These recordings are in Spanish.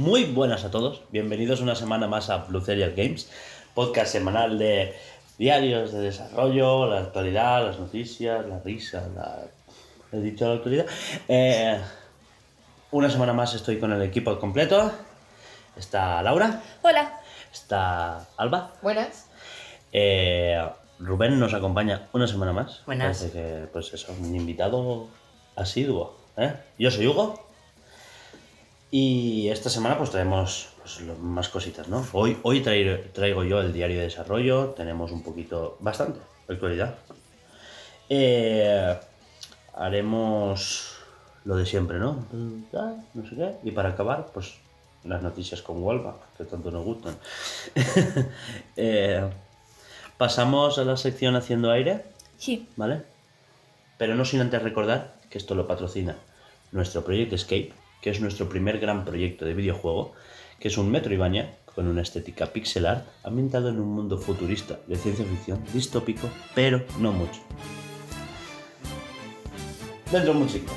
Muy buenas a todos. Bienvenidos una semana más a Blue Serial Games, podcast semanal de diarios de desarrollo, la actualidad, las noticias, la risa, la... ¿He dicho la autoridad? Eh, una semana más estoy con el equipo completo. Está Laura, Hola. está Alba, Buenas. eh, Rubén nos acompaña una semana más. Buenas. Parece que, pues eso, un invitado asiduo. ¿eh? Yo soy Hugo. Y esta semana pues traemos pues, más cositas, ¿no? Hoy, hoy traigo, traigo yo el diario de desarrollo. Tenemos un poquito, bastante, actualidad. Eh, haremos lo de siempre, ¿no? No sé qué. Y para acabar, pues las noticias con Huelva, que tanto nos gustan. Eh, pasamos a la sección Haciendo Aire, Sí. ¿vale? Pero no sin antes recordar que esto lo patrocina nuestro Project Escape, que es nuestro primer gran proyecto de videojuego, que es un Metroidvania con una estética pixel art ambientado en un mundo futurista de ciencia ficción distópico, pero no mucho. Dentro música.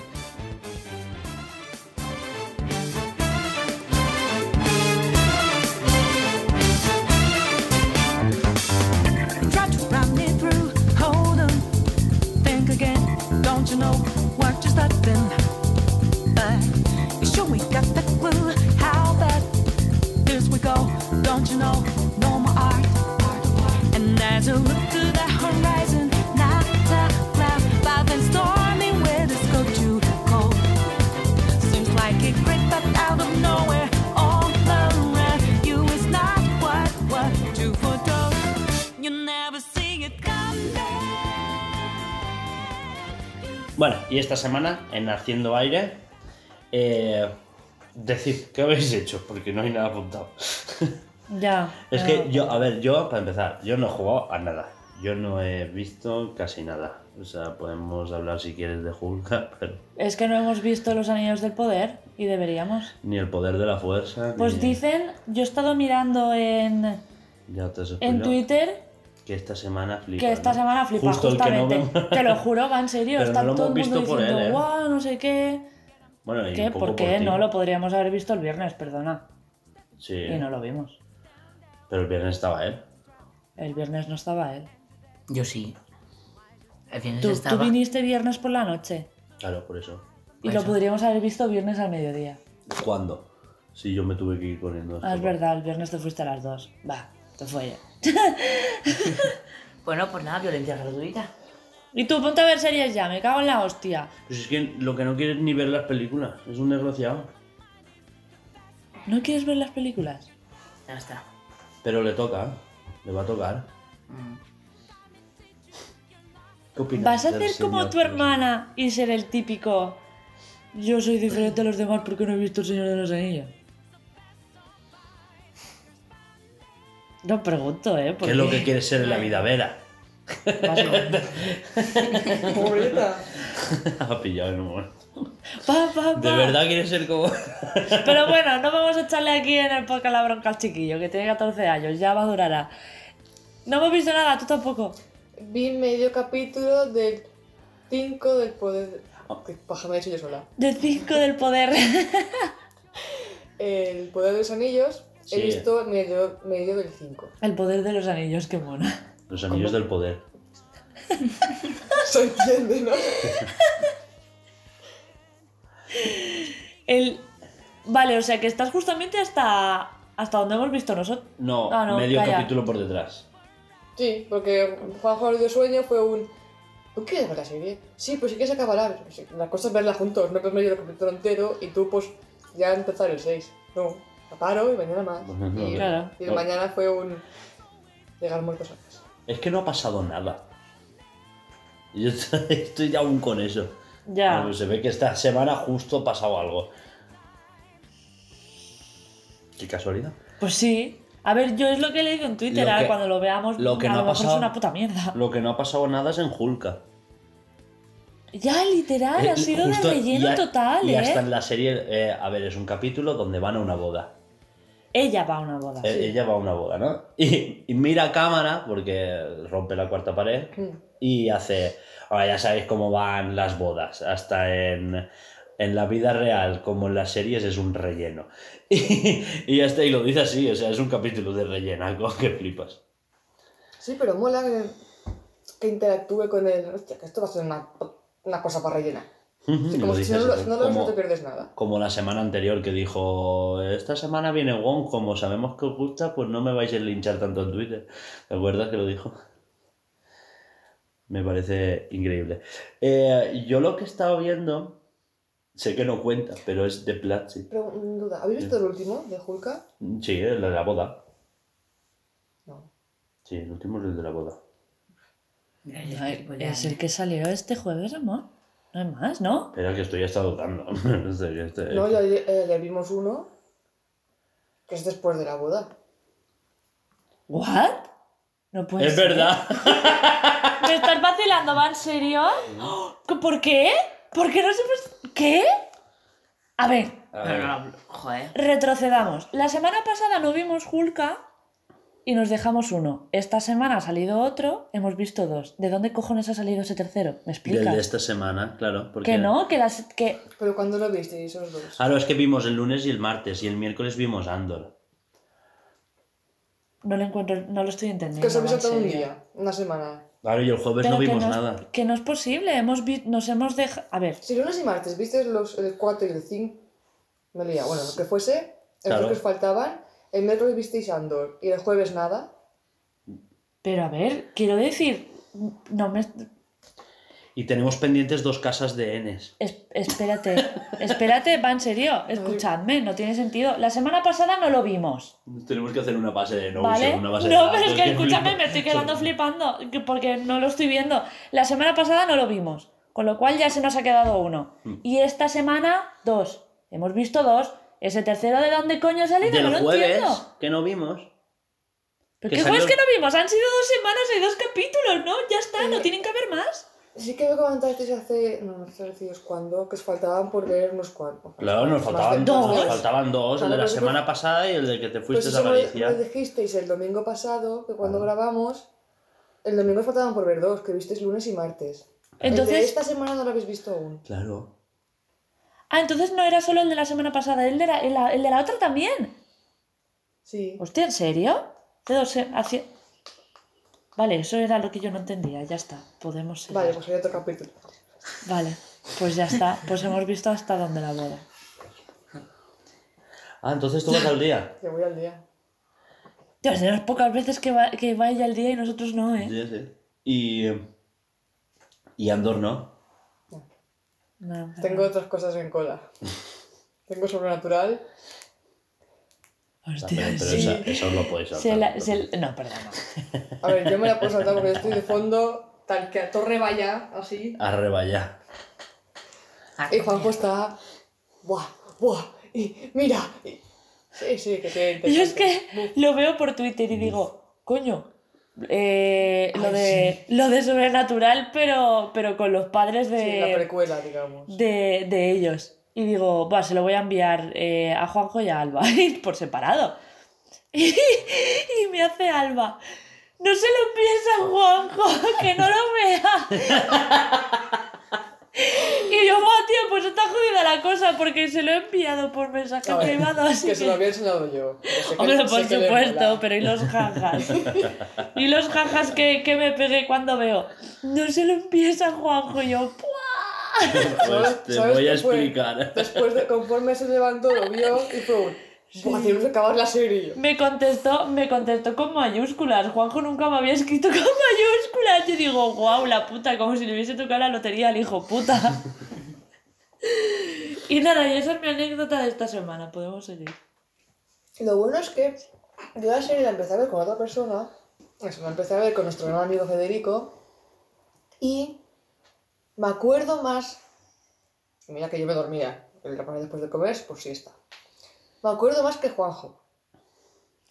Bueno, y esta semana en Haciendo Aire, eh, decid, ¿qué habéis hecho? Porque no hay nada apuntado. Ya. Es que yo, a ver, yo, para empezar, yo no he jugado a nada. Yo no he visto casi nada. O sea, podemos hablar si quieres de Hulk, pero Es que no hemos visto los anillos del poder y deberíamos. ni el poder de la fuerza. Pues ni- dicen, yo he estado mirando en, Ya te has en Twitter Que esta semana flipa. que esta ¿no? semana flipa, Justo el que no justamente. vemos. Te lo juro, va en serio. Pero Está no lo todo el mundo visto por diciendo, él, ¿eh? guau, no sé qué. Bueno, y ¿Qué? un poco ¿Por qué? ti. no, lo podríamos haber visto el viernes, perdona. Sí, Y no lo vimos. pero el viernes estaba él. El viernes no estaba él. Yo sí. El viernes Tú, tú estaba. viniste viernes por la noche Claro, por eso. y Por lo eso. podríamos haber visto viernes al mediodía. ¿Cuándo? Si yo me tuve que ir corriendo. Ah, es verdad, el viernes te fuiste a las dos. Va, te fue. Bueno, pues nada, violencia gratuita. Y tú, ponte a ver series ya, me cago en la hostia. Pues es que lo que no quiere es ni ver las películas. Es un desgraciado. ¿No quieres ver las películas? Ya está. Pero le toca. Le va a tocar. Mm. ¿Qué opinas ¿Vas a hacer como señor tu hermana y ser el típico... Yo soy diferente a los demás porque no he visto El Señor de los Anillos? No pregunto, ¿eh? ¿Qué es lo que quiere ser en la vida, Vera? Ha pillado en un momento. Pa, pa, ¿De pa. verdad quiere ser como.? Pero bueno, no vamos a echarle aquí en el podcast la bronca al chiquillo, que tiene 14 años, ya madurará. No hemos visto nada, tú tampoco. Vi medio capítulo del 5 del poder. Oh, qué paja me he hecho yo sola. De 5 del poder. El poder de los anillos. Sí. He visto medio, medio del 5. El poder de los anillos, qué mona. Los anillos del poder. Se entiende, ¿no? El... Vale, o sea que estás justamente hasta hasta donde hemos visto nosotros. No, Ah, no, medio calla. capítulo por detrás. Sí, porque Juanjo de sueño fue un. ¿Tú quieres ver la serie? Sí, pues si quieres acabará. Pues, La cosa es verla juntos, no ver medio el capítulo entero y tú, pues, ya empezar el 6. No, paro y mañana más. Pues y, claro. y mañana fue un. Llegar muertos a casa. Es que no ha pasado nada. Yo estoy ya aún con eso. Ya. Bueno, se ve que esta semana justo ha pasado algo. Qué casualidad. Pues sí. A ver, yo es lo que he leído en Twitter, Lo ahora que- cuando lo veamos, lo que a no lo ha mejor pasado- es una puta mierda. Lo que no ha pasado nada es en Hulka. Ya, literal, ha Eh, sido justo- de relleno y a- total, Y ¿eh? hasta en la serie, eh, a ver, es un capítulo donde van a una boda. Ella va a una boda. Eh, Ella va a una boda, ¿no? Y, y mira a cámara, porque rompe la cuarta pared, Mm. y hace. Ahora ya sabéis cómo van las bodas. Hasta en, en la vida real como en las series es un relleno. Y, y ya está, y lo dice así, o sea, es un capítulo de relleno, algo que flipas. Sí, pero mola que, que interactúe con él. Hostia, que esto va a ser una, una cosa para rellenar. Sí, como lo si no, lo- te pierdes nada. Como la semana anterior que dijo, esta semana viene Wong, como sabemos que os gusta, pues no me vais a linchar tanto en Twitter. ¿Te acuerdas que lo dijo? Me parece increíble. Eh, yo lo que he estado viendo, sé que no cuenta, pero es de Platzi. Pero, mm, duda, ¿habéis visto el último de Hulka? Sí, el de la boda. No. Sí, el último es el de la boda. Ay, Es el que salió este jueves, amor. No hay más, ¿no? Espera que estoy hasta dudando. No sé, que este- No, ya, eh, ya vimos uno que es después de la boda. ¿What? No puede Es ser. verdad. ¿Me estás vacilando? ¿Va en serio? ¿Por qué? ¿Por qué no se puede- ¿Qué? A ver, A Pero ver. no, joder. retrocedamos. La semana pasada no vimos Hulka y nos dejamos uno. Esta semana ha salido otro, hemos visto dos. ¿De dónde cojones ha salido ese tercero? ¿Me Del explicas? de esta semana, claro. Porque... Que no, que las que Pero cuando lo visteis esos dos? Claro, es que vimos el lunes y el martes, y el miércoles vimos Andor. no lo encuentro, no lo estoy entendiendo. Que va, en saltado un día, una semana. Claro, y el jueves Pero no que vimos no es- nada. Que no es posible, hemos vi- nos hemos dejado... A ver, Si lunes y martes visteis los, el 4 y el 5, me lía. Bueno, lo que fuese, el Claro. que os faltaban, el miércoles visteis Andor y el jueves nada. pero a ver, quiero decir, no me... Y tenemos pendientes dos casas de Ns. Es- espérate, espérate, va en serio, escuchadme, no tiene sentido. La semana pasada no lo vimos, Tenemos que hacer una base de Notion, ¿vale? una base de No, pero es que escúchame, me estoy quedando flipando que- porque no lo estoy viendo. La semana pasada no lo vimos, con lo cual ya se nos ha quedado uno. Hmm. Y esta semana, dos. Hemos visto dos. Ese tercero de dónde coño ha salido, Del no lo entiendo. que no vimos. ¿Pero que qué jueves que no vimos? Han sido dos semanas y dos capítulos, ¿no? Ya está, no tienen que haber más. Sí que me comentasteis hace, no, no sé deciros cuándo, que os faltaban por ver unos cuantos. Claro, nos faltaban dos. Nos faltaban dos, el de la pero semana pasada y el de que te Pues fuiste eso a Galicia. lo dijisteis el domingo pasado, que cuando Ah. grabamos, el domingo os faltaban por ver dos, que visteis lunes y martes. el de Entonces, esta semana no lo habéis visto aún. Claro. Ah, entonces no era solo el de la semana pasada, el de la, el, el de la otra también. Sí. Hostia, ¿en serio? De dos se- hacia- Vale, eso era lo que yo no entendía, ya está, podemos seguir. Vale, pues hay otro capítulo. Vale, pues ya está, pues hemos visto hasta dónde la boda. Ah, entonces tú vas al día. Que voy al día. Dios, de las pocas veces que, va, que vaya el día y nosotros no, ¿eh? Sí, sí. Y. Y Andor no. No, Tengo otras cosas en cola. Tengo sobrenatural. Hostia, Pero, pero sí. esa- eso lo puedes saltar. Se la- se- No, perdona. A ver, yo me la puedo saltar porque estoy de fondo, tal que a torre vaya, así. Arreba ya. Ah, Y Juanjo está. ¡Buah! ¡Buah! Y mira. y- Sí, sí, que tiene Yo es que lo veo por Twitter y digo, coño, eh, lo, de, lo de sobrenatural, pero, pero con los padres de, Sí, la precuela, digamos. de, de ellos. Y digo, va, se lo voy a enviar eh, a Juanjo y a Alba, por separado. Y, y me hace Alba, no se lo envíes a Juanjo, que no lo vea. Y yo, va, tío, pues está jodida la cosa, porque se lo he enviado por mensaje privado, así que se lo había enseñado yo. sé Hombre, por que le supuesto, pero ¿y los jajas? ¿Y los jajas que, que me pegué cuando veo? No se lo envíes a Juanjo y yo, ¡pua! Pues te ¿Sabes voy a explicar. Después de, conforme se levantó, lo vio y fue un. Buah, tenemos que acabar la serie. Me contestó, me contestó con mayúsculas. Juanjo nunca me había escrito con mayúsculas. Yo digo, guau, la puta, como si le hubiese tocado la lotería al hijo puta. Y nada, y esa es mi anécdota de esta semana. Podemos seguir. Lo bueno es que yo la serie la empecé a ver con otra persona. Eso, la empecé a ver con nuestro gran amigo Federico. Y me acuerdo más. Mira que yo me dormía. El después de comer, por siesta. Me acuerdo más que Juanjo.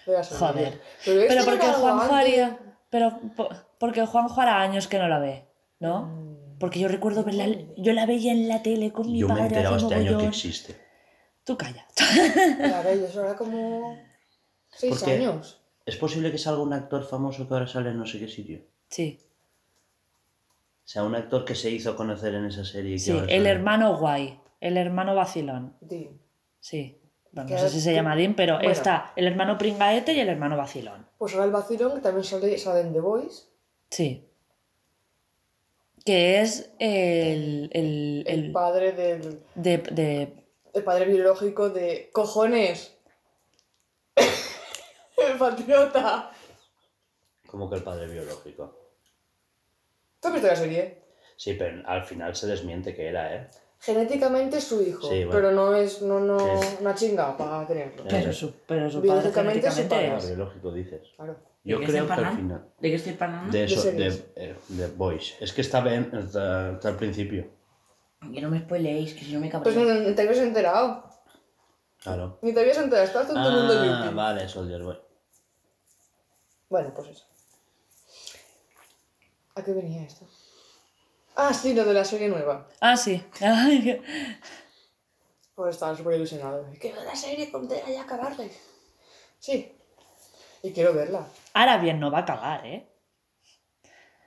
la serie. Joder. Pero, este Pero porque Juanjo antes. haría. Pero po- porque Juanjo hará años que no la ve, ¿no? Mm. Porque yo recuerdo verla. Yo la veía en la tele con mi Yo me he padre enterado hace este año que existe. Tú calla. Claro, eso era como. seis años. ¿Es posible que salga un actor famoso que ahora sale en no sé qué sitio? Sí. O sea, un actor que se hizo conocer en esa serie. y que Sí, el hermano guay. el hermano vacilón. Dean. Sí. No sé si se llama Dean, pero bueno. está el hermano pringaete y el hermano vacilón. Pues ahora el vacilón, que también sale, sale en The Voice. Sí. Que es el. el, El, el padre del. de, de- El padre biológico de. ¡Cojones! el patriota. Como que el padre biológico. ¿Tú has visto la serie? Sí, pero al final se desmiente que era, ¿eh? Genéticamente es su hijo, Sí, bueno. pero no es no, no, una chinga para tenerlo. Pero su, pero su padre Biológicamente es su genéticamente padre. Ah, es. biológico dices. Claro. Yo ¿De creo que al final. ¿De qué estoy hablando? De eso, de, series. eh, de Boys. Es que está bien hasta, hasta el principio. Que no me spoileéis, que si no me Pues cabreo. no, no te habías enterado. Claro. Ni te habías enterado, estás todo el mundo Ah, limpio. vale, Soldier Boy. Bueno, pues eso. ¿A qué venía esto? Ah, sí, lo de la serie nueva. Ah, sí. Pues estaba súper ilusionado. Que la serie cuando hay acabarla. Sí. Y quiero verla. Ahora bien, no va a acabar, ¿eh?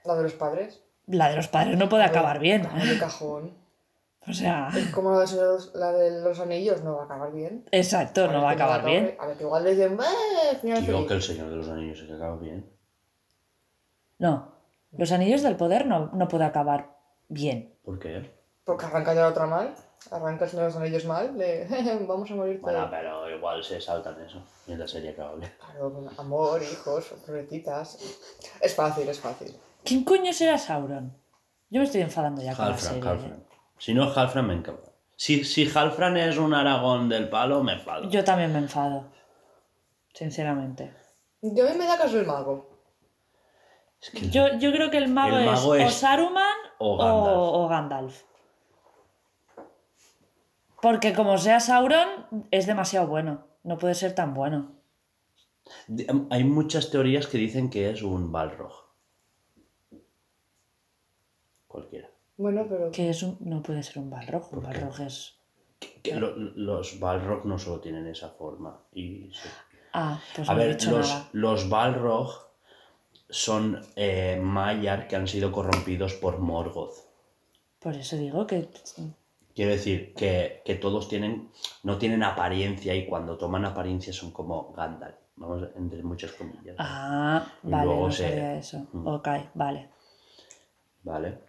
La de los padres. La de los padres no puede acabar bien. La de cajón. O sea, Como la de, los, la de los anillos no va a acabar bien. exacto, no va a acabar bien. A ver, que igual le dicen, ¡eh! Final Digo feliz". que el Señor de los Anillos se que acaba bien. No. Los anillos del poder no, no puede acabar bien. ¿Por qué? Porque arranca ya la otra mal. Arranca el Señor de los Anillos mal. De, vamos a morir Bueno, todos. pero igual se saltan eso. La serie acaba bien. Claro, con amor, hijos, florecitas. Es fácil, es fácil. ¿Quién coño será Sauron? Yo me estoy enfadando ya con la Halfran, serie. Halfran. ¿eh? Si no es Halfran, me encanta. Si, si Halfran es un Aragón del palo, me enfado. Yo también me enfado. Sinceramente. Yo a mí me da caso el mago. Es que Yo, yo creo que el mago, El mago es, es- o Saruman o Gandalf. o Gandalf. Porque como sea Sauron, es demasiado bueno. No puede ser tan bueno. hay muchas teorías que dicen que es un Balrog. Cualquiera. Bueno, pero. Que es un- no puede ser un Balrog. Un Balrog es. Que lo- los Balrog no solo tienen esa forma. Y se- Ah, pues A no he ver, dicho los, nada. los Balrog son eh, Maiar que han sido corrompidos por Morgoth. Por eso digo que. Quiero decir que, que todos tienen, no tienen apariencia y cuando toman apariencia son como Gandalf. Vamos, entre muchas comillas. Ah, Y vale, luego no se- eso. Mm. Ok, vale, ¿Vale?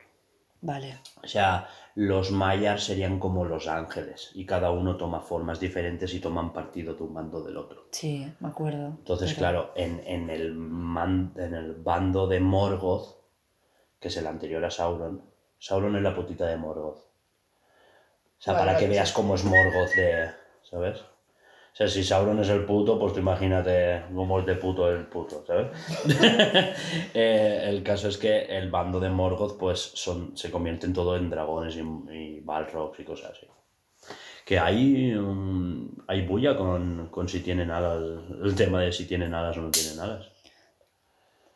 Vale. O sea, los Maiar serían como los ángeles y cada uno toma formas diferentes y toman partido de un bando del otro. Sí, me acuerdo. Entonces, pero- claro, en, en el man- en el bando de Morgoth, que es el anterior a Sauron, Sauron es la putita de Morgoth. O sea, Vale, para que veas cómo es Morgoth de. ¿Sabes? O sea, si Sauron es el puto, pues tú imagínate cómo es de puto el puto, ¿sabes? Eh, el caso es que el bando de Morgoth, pues, son, se convierten todo en dragones y, y balrogs y cosas así. Que hay, um, hay bulla con, con si tienen alas, el tema de si tienen alas o no tienen alas.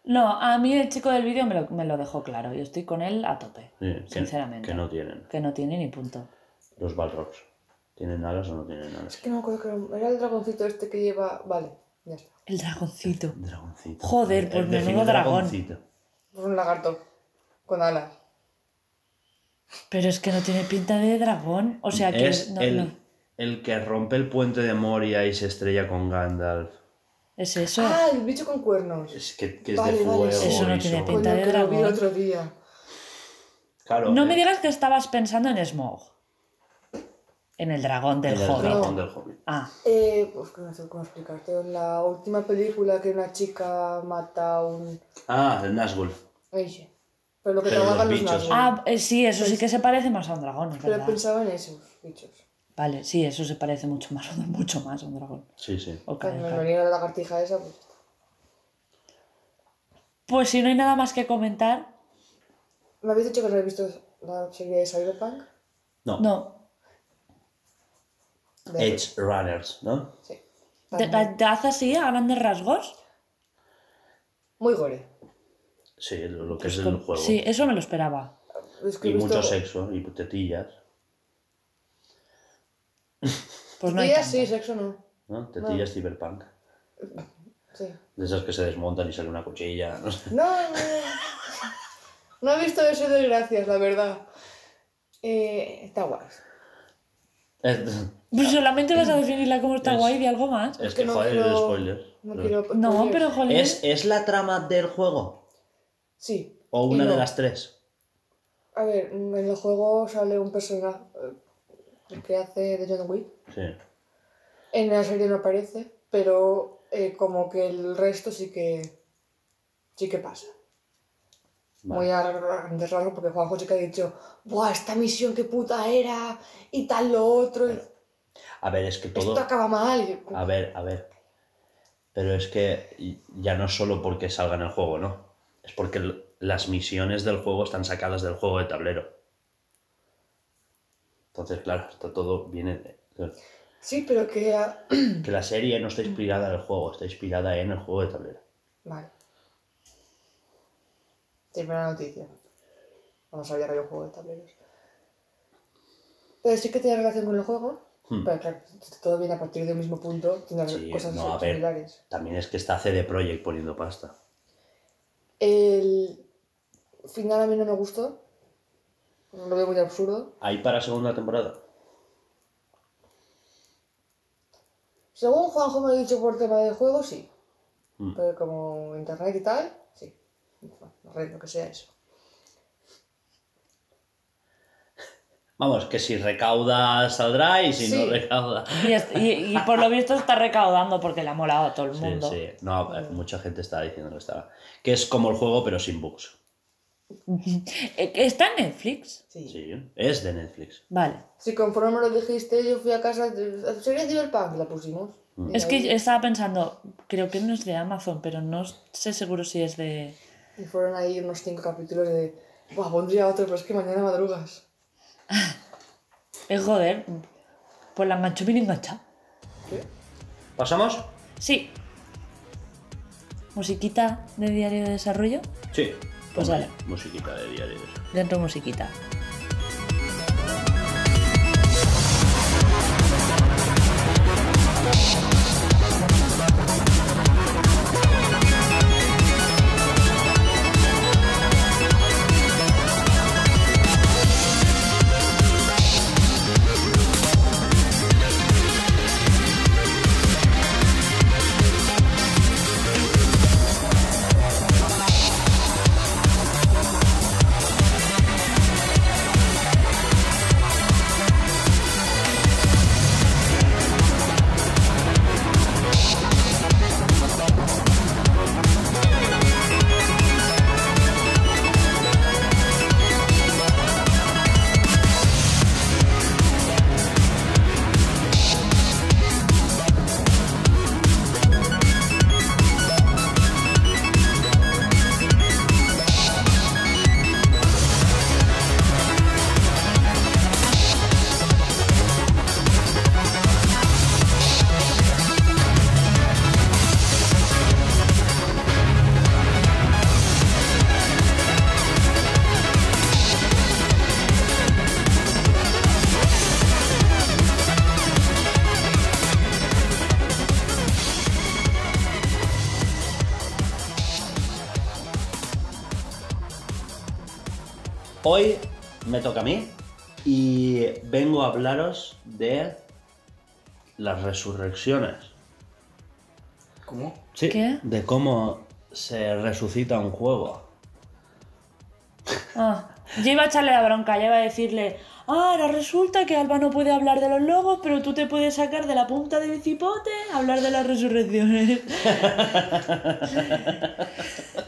No, a mí el chico del vídeo me lo, me lo dejó claro. Yo estoy con él a tope. Sí, que- sinceramente. Que no tienen. Que no tiene ni punto. Los balrogs. ¿Tienen alas o no tienen Es alas? que no me acuerdo que era el dragoncito este que lleva. Vale, ya está. El dragoncito. Dragoncito. Joder, pues Eh, menudo define dragón. dragoncito. Pues un lagarto. Con alas. Pero es que no tiene pinta de dragón. O sea que. es no, el, no. el que rompe el puente de Moria y se estrella con Gandalf. Es eso. Ah, el bicho con cuernos. Es que, que es Vale, de vale, fuego. sí. Eso no tiene pinta. De que lo vi el dragón. otro día. Claro, no eh, me digas que estabas pensando en Smog. En el dragón del en el Hobbit. dragón del Hobbit. Ah, Eh, pues que no sé cómo explicarte. En la última película que una chica mata a un. Ah, el Nazgûl. Ella. Pero lo que Pero trabajan los los. Nazgûl. ah eh, sí, eso sí que se parece más a un dragón, Pero verdad. pensaba en esos bichos. Vale, sí, eso se parece mucho más, mucho más a un dragón. Sí, sí. Cuando ok. me venía la lagartija esa, pues. Pues si no hay nada más que comentar, ¿Me habéis dicho que no habéis visto la serie de Cyberpunk? No. no. De- Edge Runners, ¿no? Sí. ¿Te, te- te hace así a grandes rasgos? Muy gore. Sí, lo, lo que es el juego. Sí, eso me lo esperaba. Es que he Y visto- mucho sexo y tetillas. Pues no hay Sí, sexo no. ¿no? Tetillas cyberpunk. Sí. De esas que se desmontan y sale una cuchilla. No sé. No, no. No he visto eso de gracias, la verdad. Eh, está guay. Es, Pues solamente vas a definirla como está Es- guay de algo más. es que que, no joder, quiero- es spoiler. No Pero- quiero. No, spoilers. pero joder. ¿Es, ¿Es la trama del juego? Sí. ¿O y una de las tres? A ver, en el juego sale un personaje que hace de John Wick. Sí. En la serie no aparece, pero eh, como que el resto sí que. sí que pasa. Vale. Muy a grandes rasgos porque Juanjo sí que ha dicho, ¡buah, esta misión qué puta era! Y tal lo otro. y A ver, es que todo. Esto acaba mal. A ver, a ver. Pero es que ya no es solo porque salga en el juego, ¿no? Es porque las misiones del juego están sacadas del juego de tablero. Entonces, claro, está todo viene Sí, pero que. ah, que la serie no está inspirada en el juego, está inspirada en el juego de tablero. Vale. Primera noticia. No sabía que había un juego de tableros. Pero sí que tiene relación con el juego. Hmm. Pero claro, todo viene a partir de un mismo punto, tiene Sí, cosas no, a ver. similares. También es que está CD Projekt poniendo pasta. El final a mí no me gustó. Lo veo muy absurdo. ¿Hay para segunda temporada? Según Juanjo me ha dicho por tema de juego, sí. Mm. Pero como internet y tal. Bueno, no sé, lo que sea eso. Vamos, que si recauda saldrá y si Sí. no recauda. Y, es- y- y por lo visto está recaudando porque le ha molado a todo el Sí, mundo. sí. No, eh, mucha gente está diciendo que está. Que es como el juego, pero sin bugs. Eh, ¿Está en Netflix? Sí. Sí, es de Netflix. Vale. Si conforme me lo dijiste, yo fui a casa. Sería Cyberpunk, la pusimos. Y Es que estaba pensando, creo que no es de Amazon, pero no sé seguro si es de... Y fueron ahí unos cinco capítulos de. Buah, pondría otro, pero es que mañana madrugas. Eh, joder, pues la engancho bien enganchada. ¿Qué? ¿Pasamos? Sí. Musiquita de diario de desarrollo. Sí. Pues dale. Musiquita de diarios. Dentro musiquita. Hablaros de las resurrecciones. ¿Cómo? Sí. ¿Qué? De cómo se resucita un juego. Ah, yo iba a echarle la bronca, ya iba a decirle, ah, ahora resulta que Alba no puede hablar de los logos, pero tú te puedes sacar de la punta de bicipote a hablar de las resurrecciones.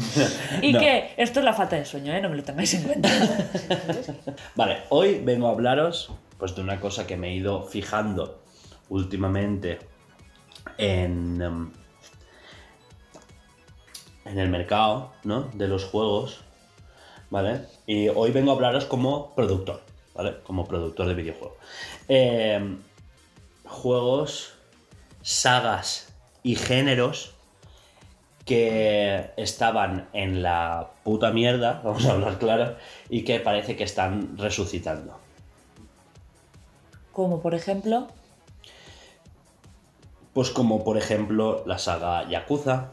y No. que esto es la falta de sueño, ¿eh? No me lo tengáis en cuenta. Vale, hoy vengo a hablaros pues de una cosa que me he ido fijando últimamente en, em, en el mercado, ¿no? De los juegos, ¿vale? Y hoy vengo a hablaros como productor, ¿vale? Como productor de videojuegos. Em, juegos, sagas y géneros que estaban en la puta mierda, vamos a hablar claro, y que parece que están resucitando. Como por ejemplo, Pues como por ejemplo la saga Yakuza,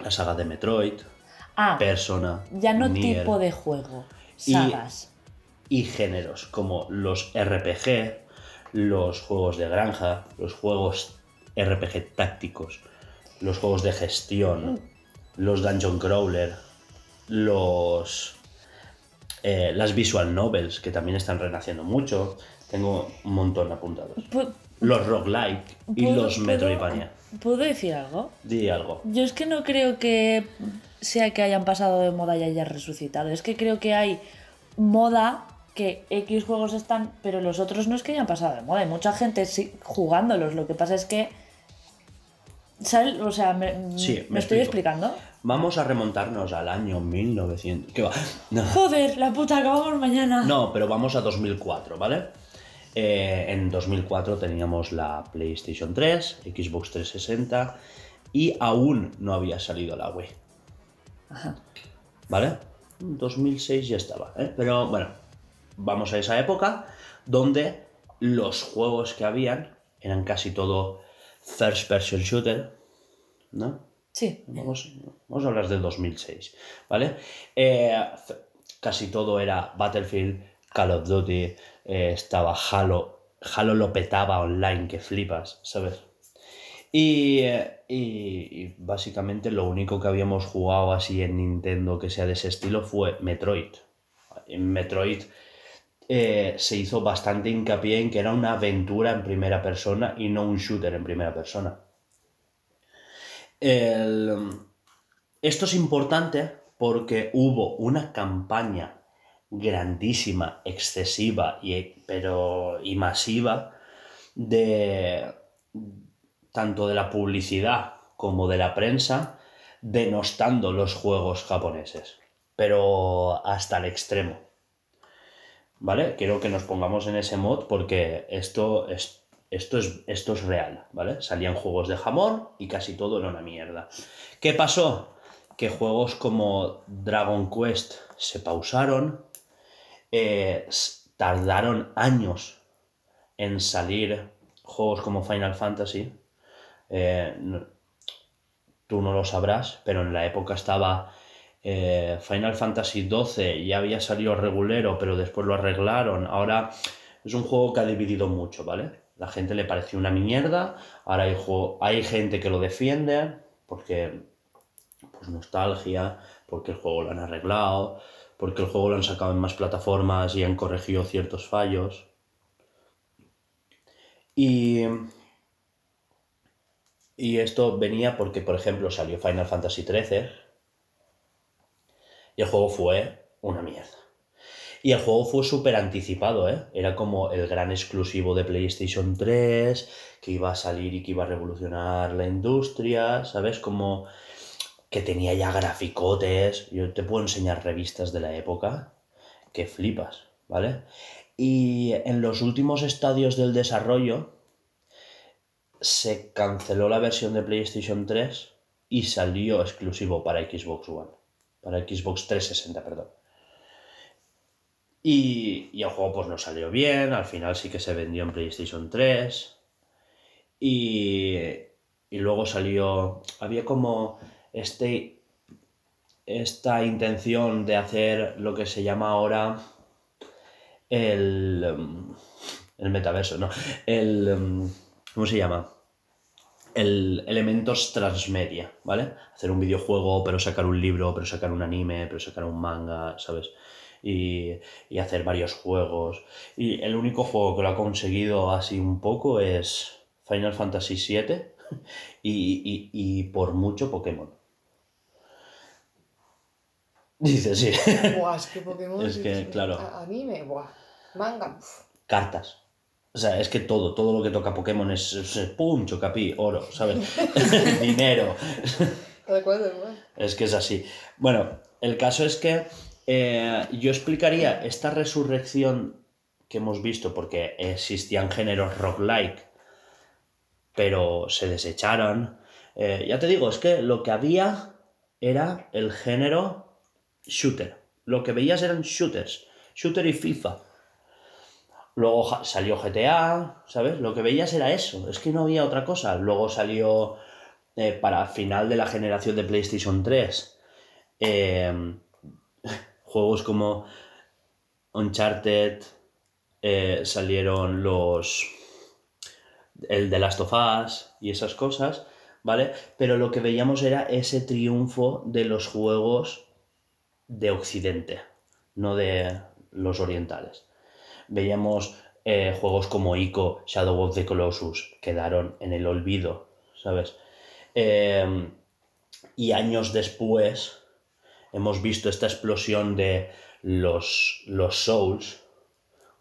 la saga de Metroid, ah, Persona, ya no Nier, tipo de juego, Y- sagas. y géneros como los RPG, los juegos de granja, los juegos RPG tácticos, los juegos de gestión, los dungeon crawler, los eh, las visual novels que también están renaciendo mucho. Tengo un montón apuntados. Pu- Los roguelike y ¿puedo- los Metroidvania. ¿Puedo decir algo? Di algo. Yo es que no creo que sea que hayan pasado de moda y hayan resucitado. Es que creo que hay moda que X juegos están, pero los otros no es que hayan pasado de moda. Hay mucha gente sí, jugándolos. Lo que pasa es que. ¿Sabes? O sea, me, Sí, me me estoy explicando. Vamos a remontarnos al año 1900. ¿Qué va? No. Joder, la puta, acabamos mañana. No, pero vamos a 2004, ¿vale? Eh, en 2004 teníamos la PlayStation 3, Xbox 360 y aún no había salido la Wii. ¿Vale? 2006 ya estaba, ¿eh? Pero bueno, vamos a esa época donde los juegos que habían eran casi todo first person shooter, ¿no? Sí. Vamos, vamos a hablar del 2006, ¿vale? Eh, casi todo era Battlefield, Call of Duty, eh, estaba Halo. Halo lo petaba online, que flipas, ¿sabes? Y, eh, y- y básicamente lo único que habíamos jugado así en Nintendo que sea de ese estilo fue Metroid. En Metroid eh, se hizo bastante hincapié en que era una aventura en primera persona y no un shooter en primera persona. Esto es importante porque hubo una campaña grandísima, excesiva y, pero, y masiva de tanto de la publicidad como de la prensa denostando los juegos japoneses, pero hasta el extremo. ¿Vale? Quiero que nos pongamos en ese mod porque esto es, esto es, esto es real, ¿vale? Salían juegos de jamón y casi todo era una mierda. ¿Qué pasó? Que juegos como Dragon Quest se pausaron, eh, tardaron años en salir juegos como Final Fantasy. Eh, tú no lo sabrás, pero en la época estaba eh, Final Fantasy XII, ya había salido regulero, pero después lo arreglaron. Ahora es un juego que ha dividido mucho, ¿vale? La gente le pareció una mierda, ahora hay, gente que lo defiende porque pues nostalgia, porque el juego lo han arreglado, porque el juego lo han sacado en más plataformas y han corregido ciertos fallos. Y, y esto venía porque, por ejemplo, salió Final Fantasy XIII y el juego fue una mierda. Y el juego fue súper anticipado, ¿eh? Era como el gran exclusivo de PlayStation 3, que iba a salir y que iba a revolucionar la industria, ¿sabes? Como que tenía ya graficotes. Yo te puedo enseñar revistas de la época que flipas, ¿vale? Y en los últimos estadios del desarrollo se canceló la versión de PlayStation 3 y salió exclusivo para Xbox One, para Xbox 360, perdón. Y, y el juego pues no salió bien, al final sí que se vendió en PlayStation 3. Y, y luego salió, había como este, esta intención de hacer lo que se llama ahora el, el metaverso, ¿no? El, ¿cómo se llama? El elementos transmedia, ¿vale? Hacer un videojuego, pero sacar un libro, pero sacar un anime, pero sacar un manga, ¿sabes? Y, y hacer varios juegos. Y el único juego que lo ha conseguido así un poco es Final Fantasy VII y, y- y por mucho Pokémon. Dice, sí. Buah, es que Pokémon. Es que, claro. a- Anime, buah. Manga. Cartas. O sea, es que todo, todo lo que toca Pokémon es, es pum, chocapi, oro, ¿sabes? Dinero. Cual. Es que es así. Bueno, el caso es que eh, yo explicaría esta resurrección que hemos visto, porque existían géneros roguelike, pero se desecharon. Eh, ya te digo, es que lo que había era el género shooter. Lo que veías eran shooters. Shooter y FIFA. Luego salió GTA, ¿sabes? Lo que veías era eso. Es que no había otra cosa. Luego salió eh, para final de la generación de PlayStation 3 eh, juegos como Uncharted, eh, salieron los. el de Last of Us y esas cosas, ¿vale? Pero lo que veíamos era ese triunfo de los juegos de Occidente, no de los orientales. Veíamos eh, juegos como Ico, Shadow of the Colossus, quedaron en el olvido, ¿sabes? Eh, y años después hemos visto esta explosión de los, los Souls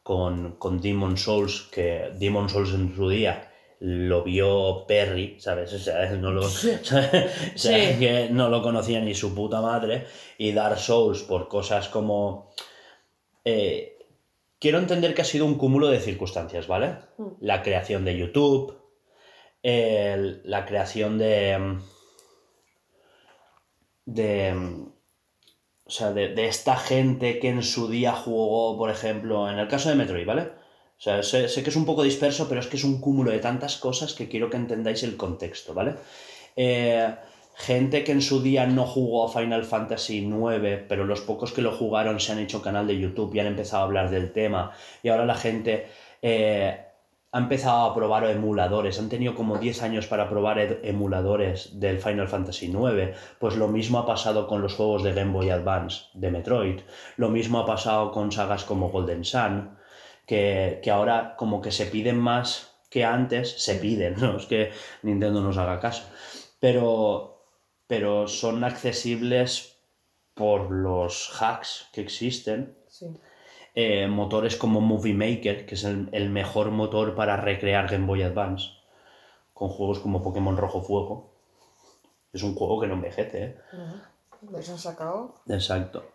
con, con Demon Souls, que Demon Souls en su día lo vio Perry, ¿sabes? O sea, no lo, o sea, Sí. que no lo conocía ni su puta madre. Y Dark Souls por cosas como... eh, quiero entender que ha sido un cúmulo de circunstancias, ¿vale? Mm. La creación de YouTube, el- la creación de... mm, de... mm, O sea, de, de esta gente que en su día jugó, por ejemplo, en el caso de Metroid, ¿vale? O sea, sé, sé que es un poco disperso, pero es que es un cúmulo de tantas cosas que quiero que entendáis el contexto, ¿vale? Eh, gente que en su día no jugó a Final Fantasy IX, pero los pocos que lo jugaron se han hecho canal de YouTube y han empezado a hablar del tema. Y ahora la gente eh, ha empezado a probar emuladores. Han tenido como 10 años para probar emuladores del Final Fantasy IX. Pues lo mismo ha pasado con los juegos de Game Boy Advance de Metroid. Lo mismo ha pasado con sagas como Golden Sun. Que ahora como que se piden más que antes. Se piden, no es que Nintendo nos haga caso. Pero, pero son accesibles por los hacks que existen Sí. eh, motores como Movie Maker, que es el, el mejor motor para recrear Game Boy Advance, con juegos como Pokémon Rojo Fuego. Es un juego que no envejece, ¿eh? De eso han sacado. Exacto.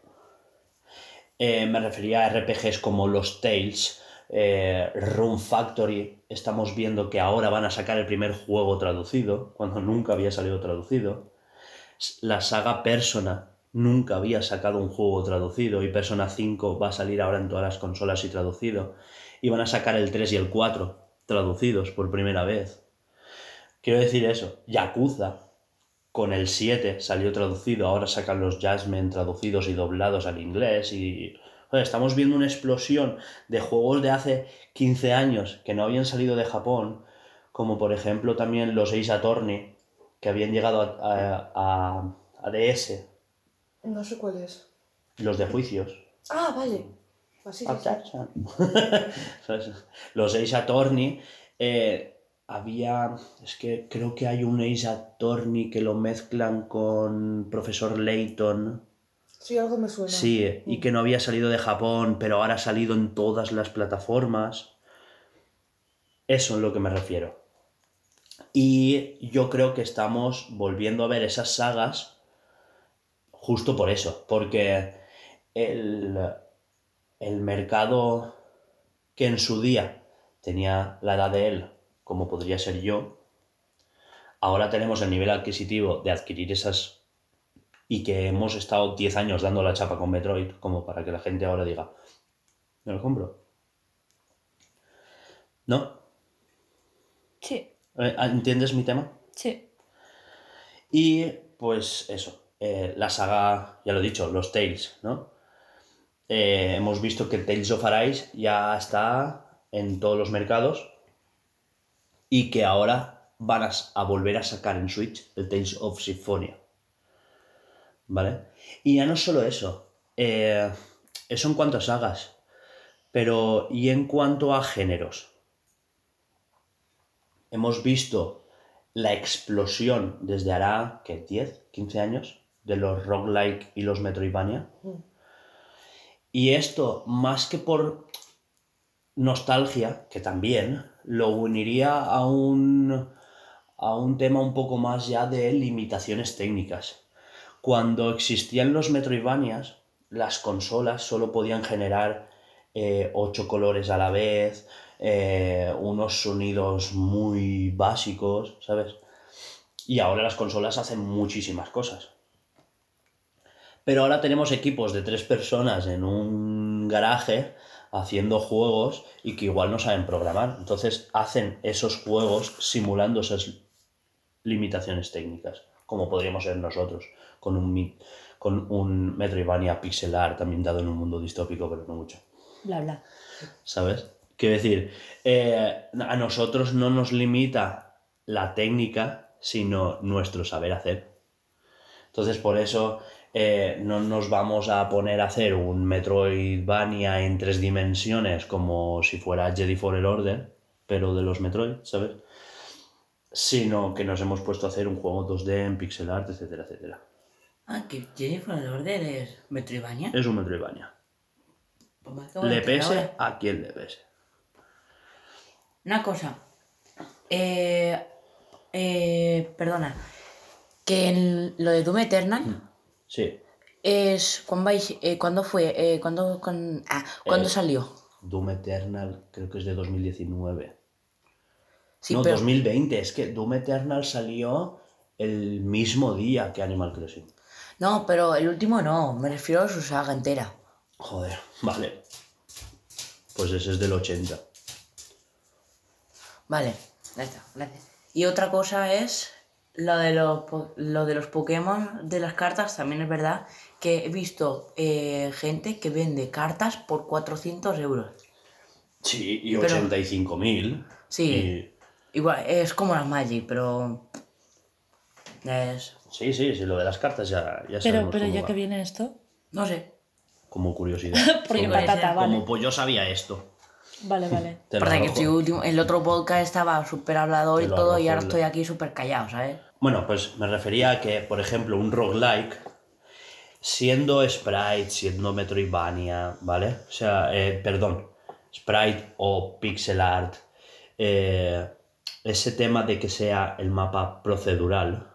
Eh, me refería a RPGs como los Tales, eh, Room Factory. Estamos viendo que ahora van a sacar el primer juego traducido, cuando nunca había salido traducido. La saga Persona nunca había sacado un juego traducido y Persona 5 va a salir ahora en todas las consolas y traducido. Y van a sacar el 3 y el 4 traducidos por primera vez. Quiero decir eso, Yakuza con el 7 salió traducido, ahora sacan los Jasmine traducidos y doblados al inglés y joder, estamos viendo una explosión de juegos de hace 15 años que no habían salido de Japón, como por ejemplo también los Ace Attorney que habían llegado a, a- a- DS, No sé cuál es. los de juicios. Ah, vale. Así sí. ¿Sabes? Los Ace Attorney eh, había. Es que creo que hay un Ace Attorney que lo mezclan con Profesor Layton. Sí, algo me suena. Sí, y que no había salido de Japón, pero ahora ha salido en todas las plataformas. Eso es lo que me refiero. Y yo creo que estamos volviendo a ver esas sagas justo por eso, porque el, el mercado que en su día tenía la edad de él, como podría ser yo, ahora tenemos el nivel adquisitivo de adquirir esas y que hemos estado 10 años dando la chapa con Metroid, como para que la gente ahora diga, me lo compro. ¿No? Sí, ¿Entiendes mi tema? sí. Y pues eso, eh, la saga, ya lo he dicho, los Tales, ¿no? Eh, hemos visto que Tales of Arise ya está en todos los mercados y que ahora van a, volver a sacar en Switch el Tales of Symphonia. ¿Vale? Y ya no solo eso, eh, eso en cuanto a sagas, pero ¿y en cuanto a géneros? Hemos visto la explosión desde hará, ¿qué? 10, 15 años de los roguelike y los Metroidvania. Y esto, más que por nostalgia, que también, lo uniría a un, a un tema un poco más ya de limitaciones técnicas. Cuando existían los Metroidvanias, las consolas solo podían generar eh, ocho colores a la vez, eh, unos sonidos muy básicos, ¿sabes? Y ahora las consolas hacen muchísimas cosas. Pero ahora tenemos equipos de tres personas en un garaje haciendo juegos y que igual no saben programar. Entonces hacen esos juegos simulando esas limitaciones técnicas, como podríamos ser nosotros, con un, con un Metroidvania pixel art ambientado en un mundo distópico, pero no mucho. bla, bla. ¿Sabes? Quiero decir, eh, a nosotros no nos limita la técnica, sino nuestro saber hacer. Entonces, por eso eh, no nos vamos a poner a hacer un Metroidvania en tres dimensiones como si fuera Jedi For el Order, pero de los Metroid, ¿sabes? Sino que nos hemos puesto a hacer un juego 2D en pixel art, etcétera, etcétera. Ah, que Jennifer el Order es Metroidvania. Es un Metroidvania. Pues me Le pese ahora. a quien le pese. Una cosa. Eh, eh, perdona. Que en lo de Doom Eternal Sí, es. ¿Cuándo, vais- eh, ¿cuándo fue? ¿cuándo, con- ah, ¿cuándo salió? Doom Eternal creo que es de 2019. Sí, no, pero. 2020. Es que Doom Eternal salió el mismo día que Animal Crossing. No, pero el último no. Me refiero a su saga entera. Joder, vale. Pues ese es del 80. Vale, ya está, gracias. Y otra cosa es lo de los, po- lo de los Pokémon de las cartas, también es verdad que he visto eh, gente que vende cartas por 400 euros. Sí, y Pero- 85.000. Sí. Igual, es como las Magic, pero... Es... Sí, sí, sí, lo de las cartas ya, ya Pero, pero cómo ya va. que viene esto. No sé. Como curiosidad. Porque como, patata, vale. como, pues yo sabía esto. Vale, vale. Aparte que estoy último, el otro podcast estaba súper hablador y lo todo y ahora el- estoy aquí súper callado, ¿sabes? Bueno, pues me refería a que, por ejemplo, un roguelike, siendo Sprite, siendo Metroidvania, ¿vale? O sea, eh, perdón, Sprite o pixel art, eh, ese tema de que sea el mapa procedural,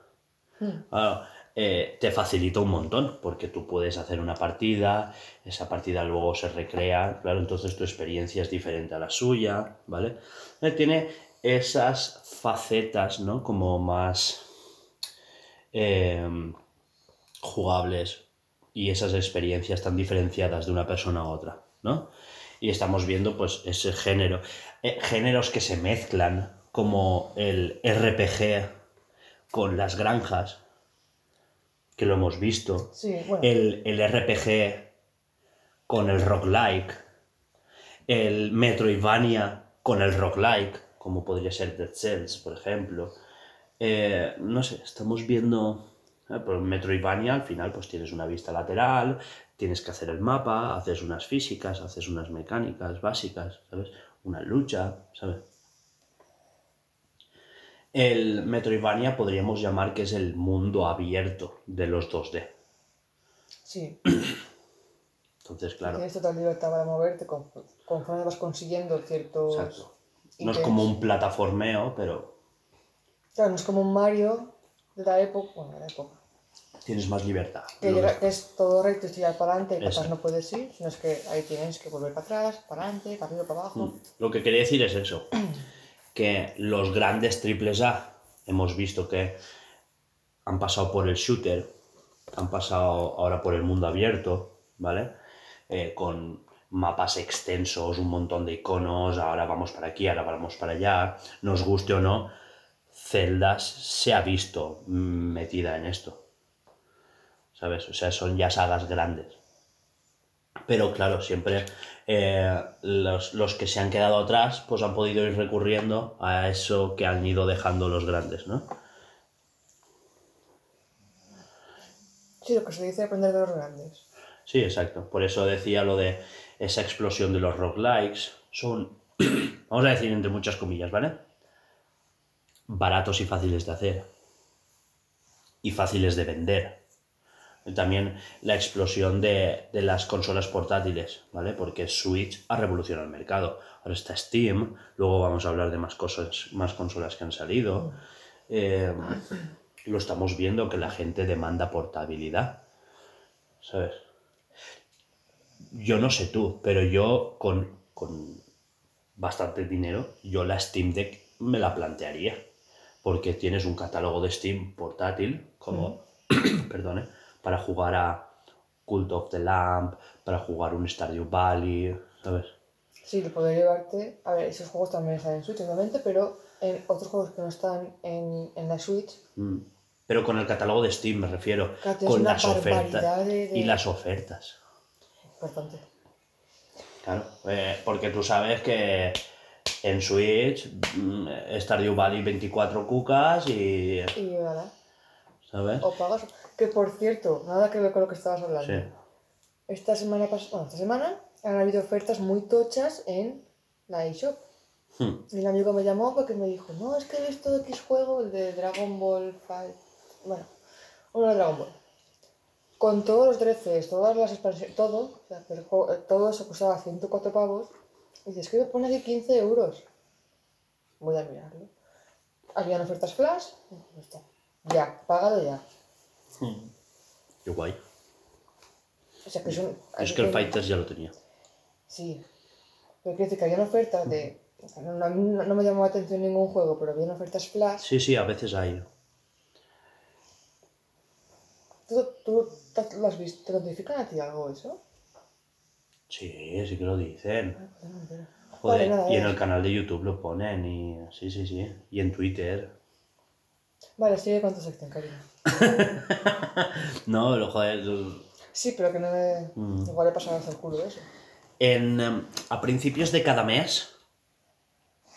claro, eh, te facilita un montón, porque tú puedes hacer una partida, esa partida luego se recrea, claro, entonces tu experiencia es diferente a la suya, ¿vale? Eh, Tiene esas facetas, ¿no? Como más eh, jugables y esas experiencias tan diferenciadas de una persona a otra, ¿no? Y estamos viendo, pues, ese género, eh, géneros que se mezclan, como el RPG con las granjas, que lo hemos visto, Sí, bueno. el, el RPG con el roguelike, el Metroidvania con el roguelike, como podría ser Dead Cells, por ejemplo. Eh, no sé, estamos viendo... eh, en Metroidvania al final pues tienes una vista lateral, tienes que hacer el mapa, haces unas físicas, haces unas mecánicas básicas, ¿sabes? Una lucha, ¿sabes? El Metroidvania podríamos llamar que es el mundo abierto de los 2D. Sí, Entonces, claro, tienes total libertad para moverte con- conforme vas consiguiendo ciertos. exacto. No es como un plataformeo, pero Claro, no es como un Mario de la época. Bueno, de la época. tienes más libertad. Que, que es todo recto y tirar para adelante y para atrás no puedes ir, sino es que ahí tienes que volver para atrás, para adelante, para arriba, para abajo. Mm. Lo que quería decir es eso, que los grandes triples A hemos visto que han pasado por el shooter, han pasado ahora por el mundo abierto, ¿vale? Eh, con mapas extensos, un montón de iconos, ahora vamos para aquí, ahora vamos para allá, nos guste o no, Zeldas se ha visto metida en esto, ¿sabes? O sea, son ya sagas grandes. Pero claro, siempre eh, los, los que se han quedado atrás pues han podido ir recurriendo a eso que han ido dejando los grandes, ¿no? Sí, lo que se dice aprender de los grandes. Sí, exacto. Por eso decía lo de esa explosión de los roguelikes. Son, vamos a decir entre muchas comillas, ¿vale? Baratos y fáciles de hacer. Y fáciles de vender. También la explosión de, de las consolas portátiles, ¿vale? Porque Switch ha revolucionado el mercado. Ahora está Steam, luego vamos a hablar de más cosas, más consolas que han salido. Eh, lo estamos viendo que la gente demanda portabilidad, ¿sabes? Yo no sé tú, pero yo con, con bastante dinero, yo la Steam Deck me la plantearía. Porque tienes un catálogo de Steam portátil, como, perdone, para jugar a Cult of the Lamp, para jugar un Stardew Valley, ¿sabes? Sí, de poder llevarte. A ver, esos juegos también están en Switch, obviamente, pero en otros juegos que no están en, en la Switch, Mm. Pero con el catálogo de Steam me refiero, con las ofertas barbaridad de- de- y las ofertas. bastante. Claro, eh, porque tú sabes que en Switch mm, Stardew Valley 24 cucas y... Y nada, ¿Sabes? o pagas. Que por cierto, nada que ver con lo que estabas hablando. Sí. Esta semana pasada, bueno, esta semana han habido ofertas muy tochas en la eShop. Hmm. Y un amigo me llamó porque me dijo, no, es que he visto X juego, el de Dragon Ball 5. Bueno, uno de Dragon Ball. Con todos los DLCs, todas las expansiones, todo, o sea, el juego- todo eso costaba 104 pavos. Y dices, que me pone aquí 15 euros. Voy a mirarlo. Habían ofertas flash, ya pagado ya. Qué guay. O sea, que es un... Es que el Fighters ya lo tenía. Sí. Pero quiero decir que habían ofertas de. No, no- no me llamó la atención ningún juego, pero habían ofertas flash. Sí, sí, a veces hay. ¿Tú, tú te- lo has visto? ¿Te notifican a ti algo eso? Sí, sí que lo dicen. Ah, pues. Joder, Vale, nada, y en el canal de YouTube lo ponen y... Sí, sí, sí. Y en Twitter. Vale, sigue con tu sección, cariño. No, lo joder... Sí, pero que no me. Mm. Igual pasaba hasta el culo eso. En, em, a principios de cada mes,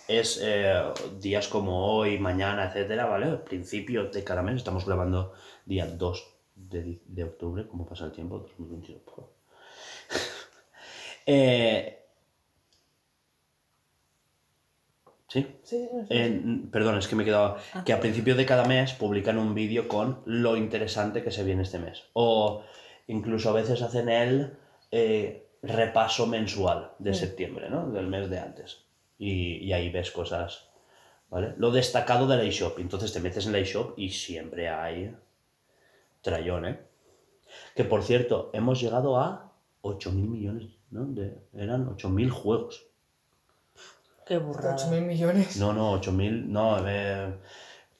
es eh, días como hoy, mañana, etcétera, ¿vale? Principios de cada mes, estamos grabando día 2 de, de octubre, como pasa el tiempo, 2022. joder. eh, ¿Sí? Sí, sí, perdón, es que me he quedado. Que a principio de cada mes publican un vídeo con lo interesante que se viene este mes. O incluso a veces hacen el eh, repaso mensual de septiembre, ¿no? Del mes de antes. Y, y ahí ves cosas. ¿Vale? Lo destacado de la eShop. Entonces te metes en la eShop y siempre hay trayón, ¿eh? Que por cierto, hemos llegado a 8.000 millones, ¿no? De, eran 8.000 juegos. Qué burrada. 8.000 millones. No, no, 8.000, no, eh,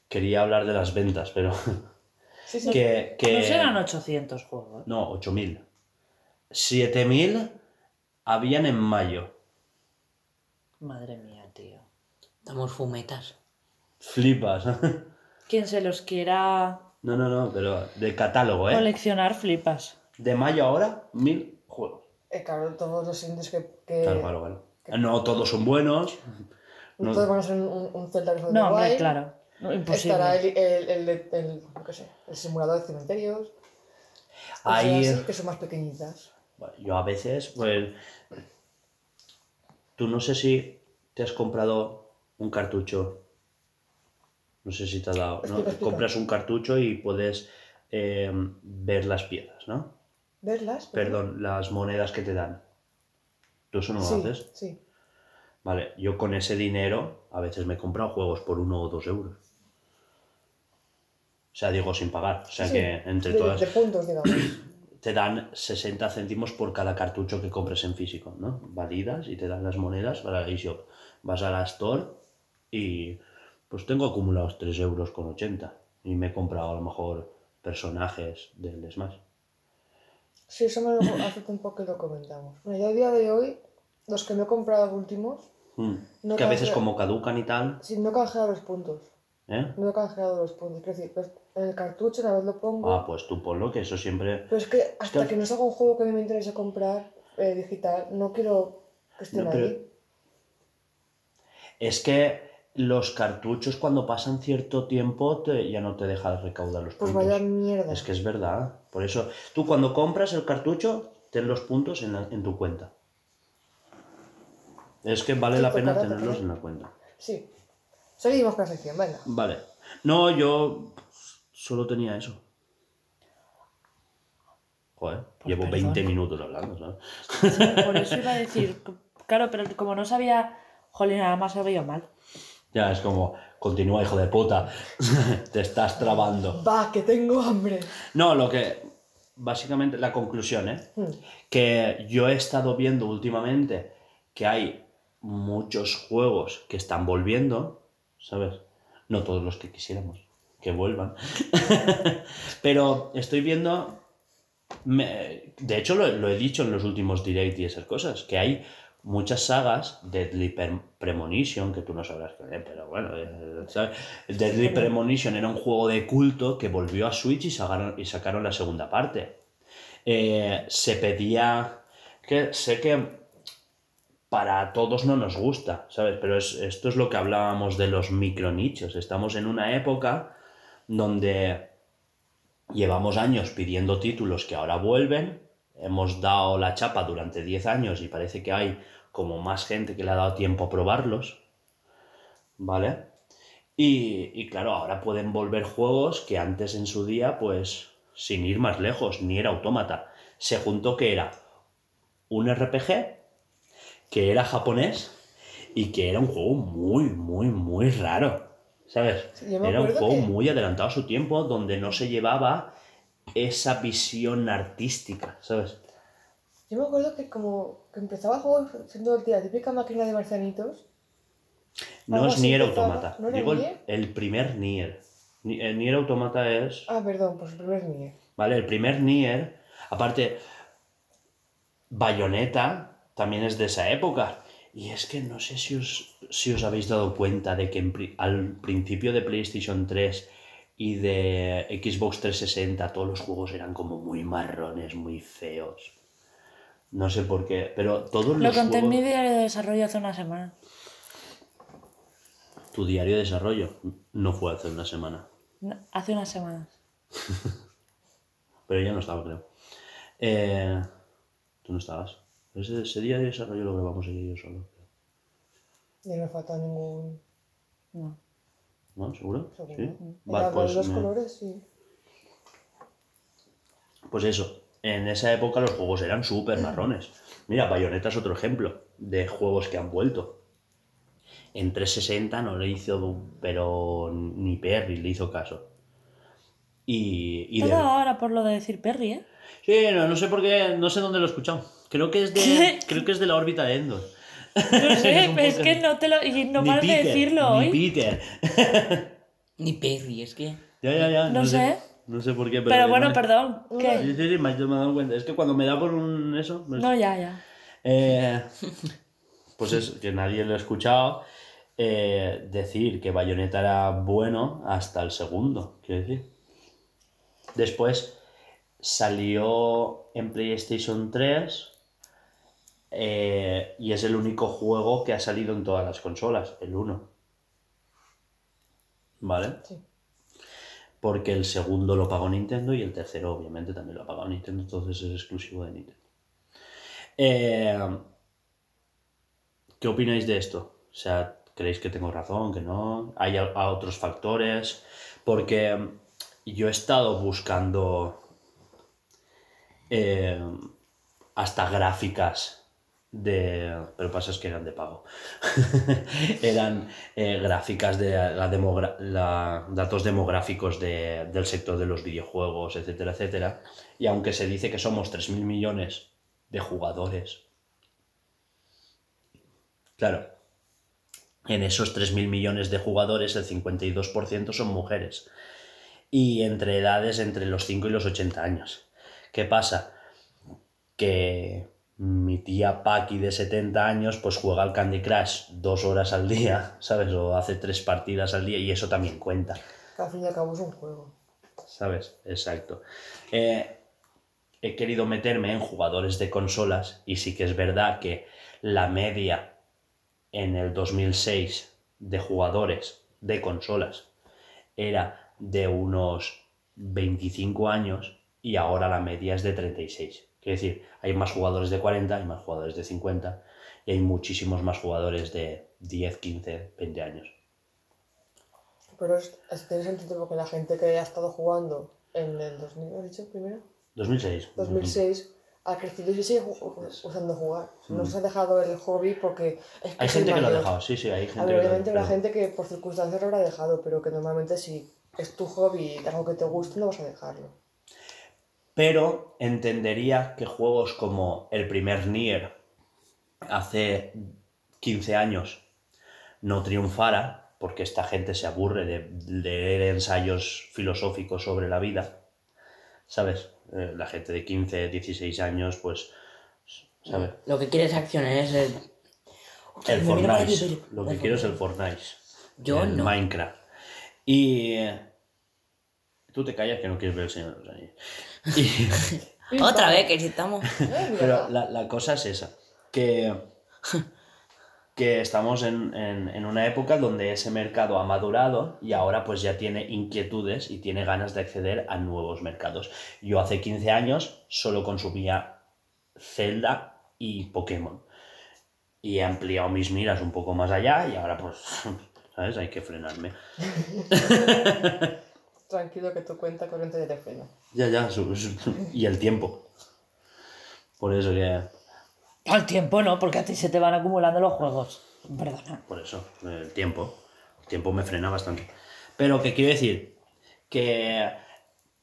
quería hablar de las ventas, pero Sí, sí. que, que- No serán 800 juegos. no, 8.000. 7.000 habían en mayo. Madre mía, tío. Damos fumetas. Flipas. Quien se los quiera No, no, no, pero de catálogo, ¿eh? coleccionar, flipas. De mayo ahora, 1.000 juegos. Eh, claro, todos los indies que. que Claro, claro, claro. No todos son buenos. no- Todos van a ser un, un Zelda No, hombre, claro. No, imposible. Estará el, el, el, el, qué sé, el simulador de cementerios. Cosas Ahí- así, que son más pequeñitas. Bueno, Yo a veces, pues. Tú no sé si te has comprado un cartucho. No sé si te ha dado. ¿no? Explica, explica. Compras un cartucho y puedes eh, ver las piezas, ¿no? ¿Verlas? Perdón, las monedas que te dan. ¿Tú eso no lo sí, haces? Sí. Vale, yo con ese dinero a veces me he comprado juegos por uno o dos euros. O sea, digo sin pagar. O sea Sí, que entre de, todas de puntos, digamos. te dan 60 céntimos por cada cartucho que compres en físico, ¿no? Validas y te dan las monedas para la eShop. Vas a la Store y pues tengo acumulados 3 euros con 80 y me he comprado a lo mejor personajes del Smash. Sí, eso me lo hace tiempo que lo comentamos. Bueno, yo a día de hoy, los que me he comprado últimos, Mm. No que a veces como caducan y tal, sí, no he canjeado los puntos. ¿eh? No he canjeado los puntos. Quiero decir, en el cartucho una vez lo pongo. Ah, pues tú ponlo, que eso siempre... Pero es que hasta que- que no salga un juego que a mí me interese comprar eh, digital, no quiero que estén No, pero- ahí. Es que los cartuchos cuando pasan cierto tiempo te- ya no te dejan recaudar los Pues puntos. vaya mierda. Es que es verdad. Por eso, tú cuando compras el cartucho, ten los puntos en, la- en tu cuenta. Es que vale la pena tenerlos en la cuenta. Sí. Seguimos con la sección, venga. Vale. No, yo solo tenía eso. Joder, Pues llevo perdón. 20 minutos hablando, ¿sabes? Por eso iba a decir, claro, pero como no sabía, jolín, nada más había mal. Ya, es como, continúa, hijo de puta. Te estás trabando. Va, que tengo hambre. No, lo que. Básicamente, la conclusión, ¿eh? Hmm. Que yo he estado viendo últimamente que hay muchos juegos que están volviendo, ¿sabes? No todos los que quisiéramos que vuelvan. Pero estoy viendo. de hecho, lo, he dicho en los últimos direct y esas cosas, que hay muchas sagas, Deadly Pre- Premonition, que tú no sabrás qué pero bueno, eh, ¿sabes? Deadly Premonition era un juego de culto que volvió a Switch y sacaron, y sacaron la segunda parte. Eh, se pedía, que sé que para todos no nos gusta, ¿sabes? Pero es- esto es lo que hablábamos de los micronichos. Estamos en una época donde llevamos años pidiendo títulos que ahora vuelven, hemos dado la chapa durante 10 años y parece que hay como más gente que le ha dado tiempo a probarlos, ¿vale? Y, y claro, ahora pueden volver juegos que antes en su día, pues, sin ir más lejos, ni era autómata. Se juntó que era un RPG, que era japonés y que era un juego muy, muy, muy raro. ¿Sabes? Era un juego que- muy adelantado a su tiempo, donde no se llevaba esa visión artística, ¿sabes? Yo me acuerdo que como que empezaba el juego siendo la típica máquina de marcianitos. No es Nier Automata. ¿no era Digo el, Nier? el primer Nier. Ni- El Nier Automata es. Ah, perdón, pues el primer Nier. ¿Vale? El primer Nier. Aparte, Bayonetta también es de esa época. Y es que no sé si os, si os habéis dado cuenta de que en al principio de PlayStation 3 y de Xbox 360 todos los juegos eran como muy marrones, muy feos. No sé por qué, pero todos Lo los conté en mi juegos... diario de desarrollo hace una semana. Tu diario de desarrollo no fue hace una semana. No, hace unas semanas. Pero ya no estaba, creo. Eh, Tú no estabas. Ese, ese día de desarrollo lo grabamos ella y yo solo. Y no me falta ningún. No. ¿No? ¿Seguro? Seguro. Sí. Vale, Vale, pues, los me- colores, sí. pues eso. En esa época los juegos eran súper marrones. Mira, Bayonetta es otro ejemplo de juegos que han vuelto. En 360 no le hizo, pero ni Perry le hizo caso. Y, y de- ahora por lo de decir Perry, ¿eh? Sí, no, no sé por qué, no sé dónde lo he escuchado. Creo que es de, creo que es de la órbita de Endor. No sé, es podcast. que no te lo. Y no paras de decirlo ni hoy. Peter. Ni Perry, es que. Ya, ya, ya. No sé. No sé por qué, pero. Pero bueno, me- perdón. ¿Qué? Sí, sí, sí, me, he dado cuenta. Es que cuando me da por un eso. pues- No, ya, ya. Eh, pues es que nadie lo ha escuchado eh, decir que Bayonetta era bueno hasta el segundo, quiero decir. Después salió en PlayStation 3 eh, y es el único juego que ha salido en todas las consolas, el 1. ¿Vale? Sí. Porque el segundo lo pagó Nintendo y el tercero obviamente también lo ha pagado Nintendo, entonces es exclusivo de Nintendo. Eh, ¿Qué opináis de esto? O sea, ¿creéis que tengo razón, que no? ¿Hay a- a otros factores? Porque yo he estado buscando eh, hasta gráficas de... Pero pasa es que eran de pago. eran eh, gráficas de la la- datos demográficos de- del sector de los videojuegos, etcétera, etcétera. Y aunque se dice que somos 3.000 millones de jugadores, claro, en esos 3.000 millones de jugadores el 52% son mujeres. Y entre edades entre los 5 y los 80 años. ¿Qué pasa? Que mi tía Paki de 70 años pues juega al Candy Crush dos horas al día, ¿sabes? O hace tres partidas al día y eso también cuenta. Al fin y al cabo es un juego. ¿Sabes? Exacto. Eh, he querido meterme en jugadores de consolas y sí que es verdad que la media en el 2006 de jugadores de consolas era de unos 25 años y ahora la media es de 36. Quiere decir, hay más jugadores de 40, hay más jugadores de 50 y hay muchísimos más jugadores de 10, 15, 20 años. Pero es, es- tiene sentido porque la gente que ha estado jugando en el 2000, ¿has dicho primero? 2006. 2006 ha crecido y sigue ju- usando jugar. No se ha dejado el hobby porque es que Hay gente que lo ha dejado, sí, sí, hay gente A que ver, lo ha obviamente habrá pero- gente que por circunstancias lo habrá dejado, pero que normalmente si es tu hobby y algo que te gusta, no vas a dejarlo. Pero entendería que juegos como el primer Nier hace 15 años no triunfara, porque esta gente se aburre de leer ensayos filosóficos sobre la vida, ¿sabes? Eh, La gente de 15, 16 años, pues, ¿sabes? Lo que quiere es acción, es el. El Fortnite. Lo que quiero es el Fortnite. Yo el no. Minecraft. Y... Tú te callas que no quieres ver el Señor de los Anillos. Y- Otra vez que mira, Pero la, la cosa es esa, que que estamos en, en- en una época donde ese mercado ha madurado y ahora pues ya tiene inquietudes y tiene ganas de acceder a nuevos mercados. Yo hace 15 años solo consumía Zelda y Pokémon. Y he ampliado mis miras un poco más allá y ahora pues, ¿sabes? Hay que frenarme. Tranquilo que tu cuenta corriente ya te frena. Ya, ya, su- su- y el tiempo. Por eso que... Al tiempo no, porque a ti se te van acumulando los juegos. Perdona. Por eso, el tiempo. El tiempo me frena bastante. Pero que quiero decir que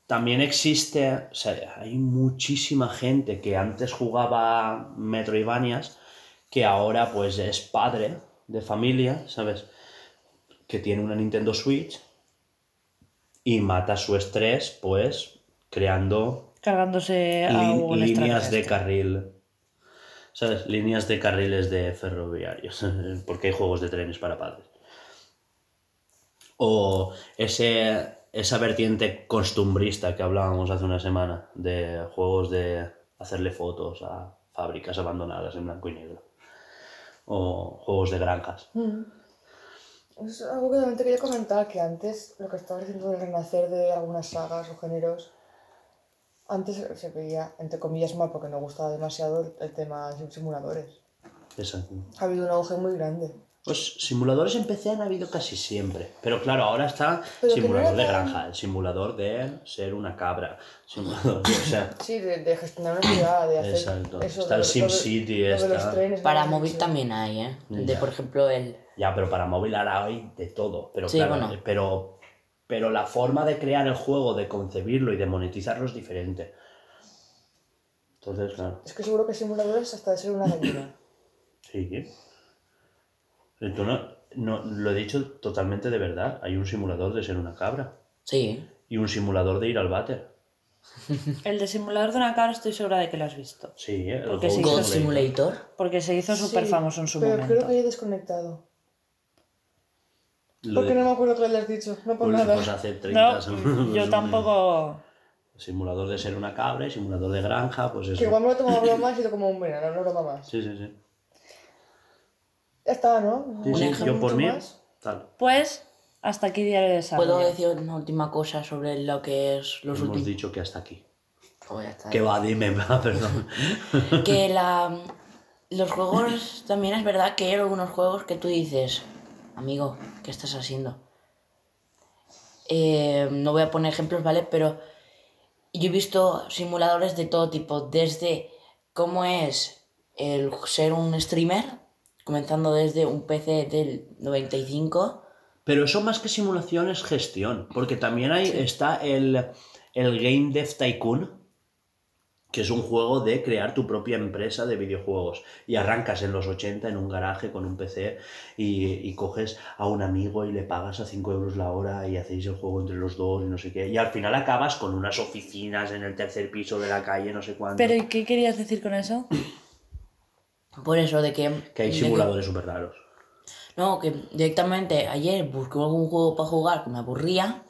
también existe, o sea, hay muchísima gente que antes jugaba Metroidvanias que ahora pues es padre de familia, ¿sabes? Que tiene una Nintendo Switch y mata su estrés pues creando Cargándose a lin- un líneas de carril. ¿Sabes? Líneas de carriles de ferroviarios. Porque hay juegos de trenes para padres. O ese, esa vertiente costumbrista que hablábamos hace una semana. De juegos de hacerle fotos a fábricas abandonadas en blanco y negro. O juegos de granjas. Es algo que también te quería comentar, que antes lo que estaba diciendo del renacer de algunas sagas o géneros, antes se veía, entre comillas, mal porque no gustaba demasiado el, tema de simuladores. Exacto. Ha habido un auge muy grande. Pues simuladores en PC han habido casi siempre. Pero claro, ahora está Pero simulador de granja, el simulador de ser una cabra, simulador de, o sea, Sí, de, de gestionar una ciudad, de hacer Exacto. eso. Está de- el SimCity, está- Para móvil también hay, ¿eh? De, Ya. por ejemplo, el... ya, pero para móvil ahora hay de todo. Pero Sí, claro, bueno. pero, pero la forma de crear el juego, de concebirlo y de monetizarlo es diferente. Entonces, claro, Es que seguro que simuladores hasta de ser una gallina. sí. Entonces, no, no, lo he dicho totalmente de verdad. Hay un simulador de ser una cabra Sí. y un simulador de ir al váter. El de simulador de una cabra estoy segura de que lo has visto. Sí, ¿eh? el Porque sí. God Simulator. Porque se hizo súper Sí, famoso en su pero momento. creo que he desconectado. Lo Porque de- no me acuerdo que le has dicho, no por pues, nada. pues hace 30 No, yo tampoco. Simulador de ser una cabra y simulador de granja, pues eso. Que igual me lo tomo a broma y sido como un veneno, no broma más. Sí, sí, sí. Ya está, ¿no? Sí, No sí, yo por mí, más. tal. Pues hasta aquí diario de desarrollo. ¿Puedo decir una última cosa sobre lo que es los Hemos últimos... dicho que hasta aquí. Oh, ya está. Que va, dime, va, perdón. que la, los juegos, también es verdad que hay algunos juegos que tú dices, amigo, ¿qué estás haciendo? Eh, no voy a poner ejemplos, ¿vale? Pero yo he visto simuladores de todo tipo, desde cómo es el ser un streamer, comenzando desde un PC del 95, Pero eso más que simulación es gestión, porque también hay, está el, el Game Dev Tycoon, que es un juego de crear tu propia empresa de videojuegos. Y arrancas en los 80 en un garaje con un PC y, y coges a un amigo y le pagas a 5 euros la hora y hacéis el juego entre los dos y no sé qué. Y al final acabas con unas oficinas en el tercer piso de la calle, no sé cuánto. Pero ¿y qué querías decir con eso? por eso de que... Que hay simuladores súper raros. No, que directamente ayer busqué algún juego para jugar que me aburría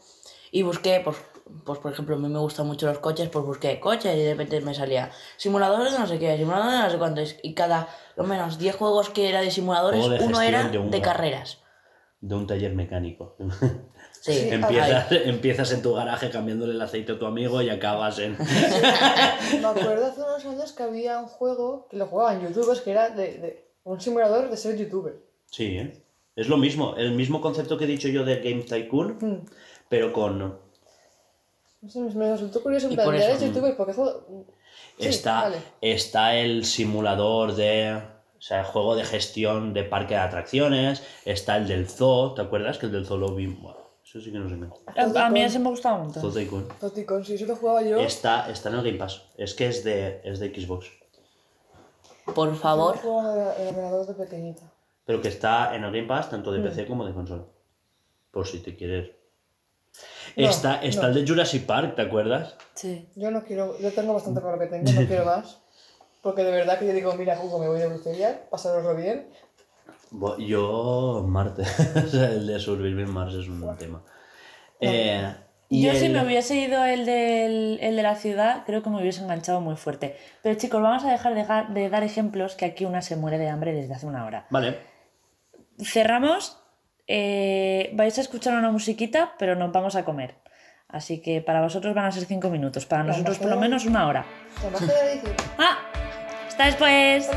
y busqué, pues, pues por ejemplo, a mí me gustan mucho los coches, pues busqué coches y de repente me salía simuladores de no sé qué, simuladores de no sé cuántos y cada, lo menos 10 juegos que era de simuladores, de uno era de de, carreras. De un taller mecánico. Sí, empiezas, empiezas en tu garaje cambiándole el aceite a tu amigo y acabas en... Me acuerdo hace unos años que había un juego que lo jugaban youtubers que era de, de un simulador de ser youtuber. Sí, ¿eh? Es lo mismo, el mismo concepto que he dicho yo del Game Tycoon, Hmm. pero con... No sé, me resultó curioso en plan, eres youtuber, porque juego... Sí, está, vale. está el simulador de... O sea, el juego de gestión de parque de atracciones, está el del zoo, ¿te acuerdas? Que el del zoo lo vi... Eso sí que no sé. me- A, a mí ese me gustaba un Zoo montón. Tycoon. Toticon, si eso lo jugaba yo. Está, está en el Game Pass, es que es de, es de Xbox. por Yo favor, jugaba en el ordenador de pequeñita. Pero que está en el Game Pass tanto de Mm. PC como de consola. Por si te quieres... No, está está no. el de Jurassic Park, ¿te acuerdas? Sí. Yo no quiero, yo tengo bastante con lo que tengo, no quiero más. Porque de verdad que yo digo, mira, Hugo, me voy de brujería, pasároslo bien. Yo, Marte. O sea, el de sobrevivir en Mars es un tema. Eh, y Yo si el- me hubiese ido el, del, el de la ciudad, creo que me hubiese enganchado muy fuerte. Pero chicos, vamos a dejar de, de dar ejemplos que aquí una se muere de hambre desde hace una hora. Vale. cerramos. eh, vais a escuchar una musiquita, pero nos vamos a comer. Así que para vosotros van a ser cinco minutos, para nosotros por lo menos una hora. ¡Ah! Hasta después.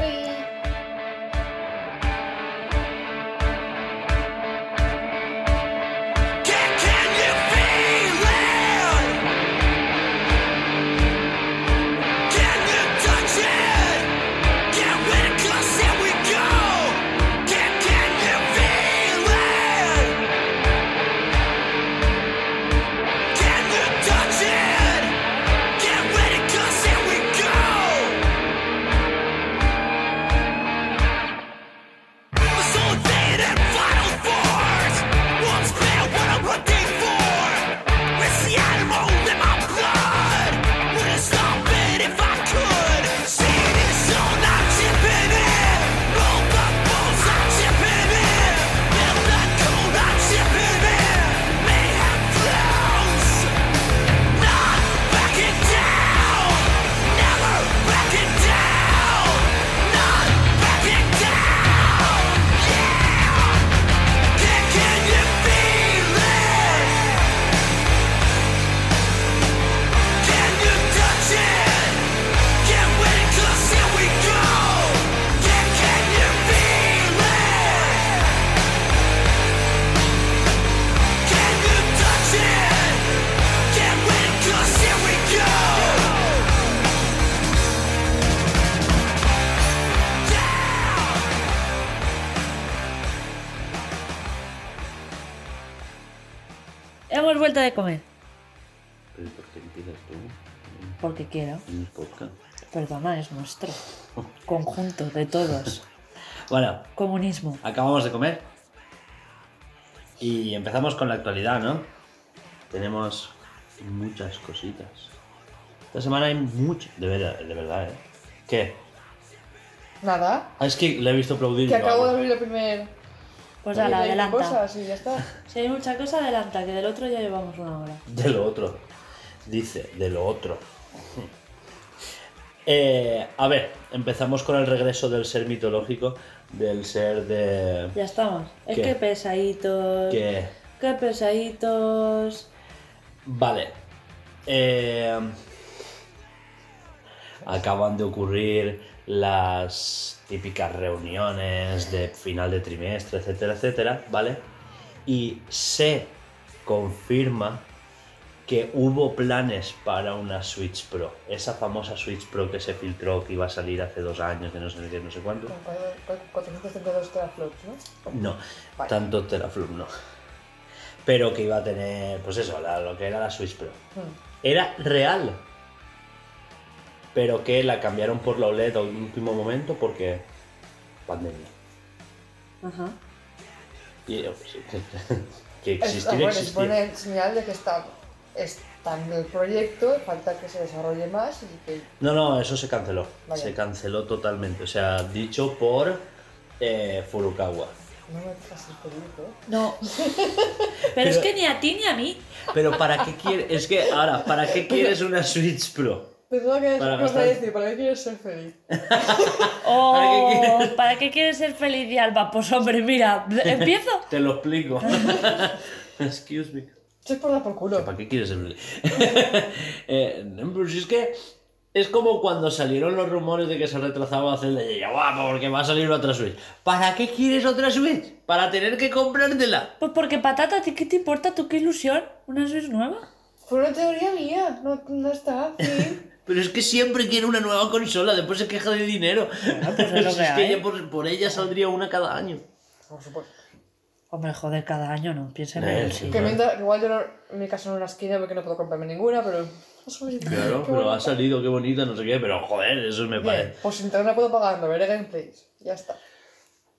Hemos vuelto de comer. ¿Pero por qué empiezas tú? Porque quiero. En el podcast. Perdona, es nuestro. Conjunto de todos. Bueno, Comunismo. acabamos de comer. Y empezamos con la actualidad, ¿no? Tenemos muchas cositas. Esta semana hay mucho. De verdad, de verdad, ¿eh? ¿Qué? Nada. Ah, es que le he visto aplaudir. Que acabo de "Ah, abrir el primer. Pues a la adelanta. cosas y ya está. Si hay mucha cosa, adelanta, que del otro ya llevamos una hora. De lo otro. Dice, de lo otro. Eh, a ver, empezamos con el regreso del ser mitológico, del ser de... Ya estamos. Es ¿Qué? que pesaditos. que... Qué pesaditos. Vale. Eh, acaban de ocurrir las típicas reuniones de final de trimestre, etcétera, etcétera, ¿vale? Y se confirma que hubo planes para una Switch Pro. Esa famosa Switch Pro que se filtró que iba a salir hace dos años, de no sé qué, no sé cuánto. Con cuatro- 432 teraflops, ¿no? No, Vale. tanto teraflop no. Pero que iba a tener, pues eso, la- lo que era la Switch Pro. Hmm. Era real. Pero que la cambiaron por la OLED a último momento porque pandemia. Ajá. Y eh, sí, que Es, ah, existir bueno, es buena señal de que está, está en el proyecto, falta que se desarrolle más y que. No, no, eso se canceló. Vaya. Se canceló totalmente. O sea, dicho por eh, Furukawa. No me dejas el ¿eh? No. Pero, es que ni a ti ni a mí. Pero ¿para qué quieres? Es que ahora, ¿para qué quieres una Switch Pro? Pensaba que Para ¿qué vas a gastar- decir, ¿para qué quieres ser feliz? Oh, ¿Para qué quieres? ¿Para qué quieres ser feliz y Alba? Pues hombre, mira, empiezo. Te lo explico. Excuse me. Es por dar por culo. ¿Para qué quieres ser feliz? eh, si es que es como cuando salieron los rumores de que se retrasaba Zelda y ella, guapo, porque va a salir otra Switch. ¿Para qué quieres otra Switch? ¿Para tener que comprártela? Pues porque patata, ¿a ti qué te importa? ¿Tú qué ilusión? ¿Una Switch nueva? Fue una teoría mía, no, no está. fin. Pero es que siempre quiere una nueva consola, después se queja de dinero. pues es lo que es que ella por, por ella saldría una cada año. Por supuesto. Hombre, joder, cada año no. Piensa en el sí. mientras, igual yo no, en mi caso no en la esquina porque no puedo comprarme ninguna, pero. Qué Claro, pero ha salido, qué bonita, no sé qué, pero joder, eso me Bien, parece. pues internet puedo pagarlo, veré gameplays. Ya está.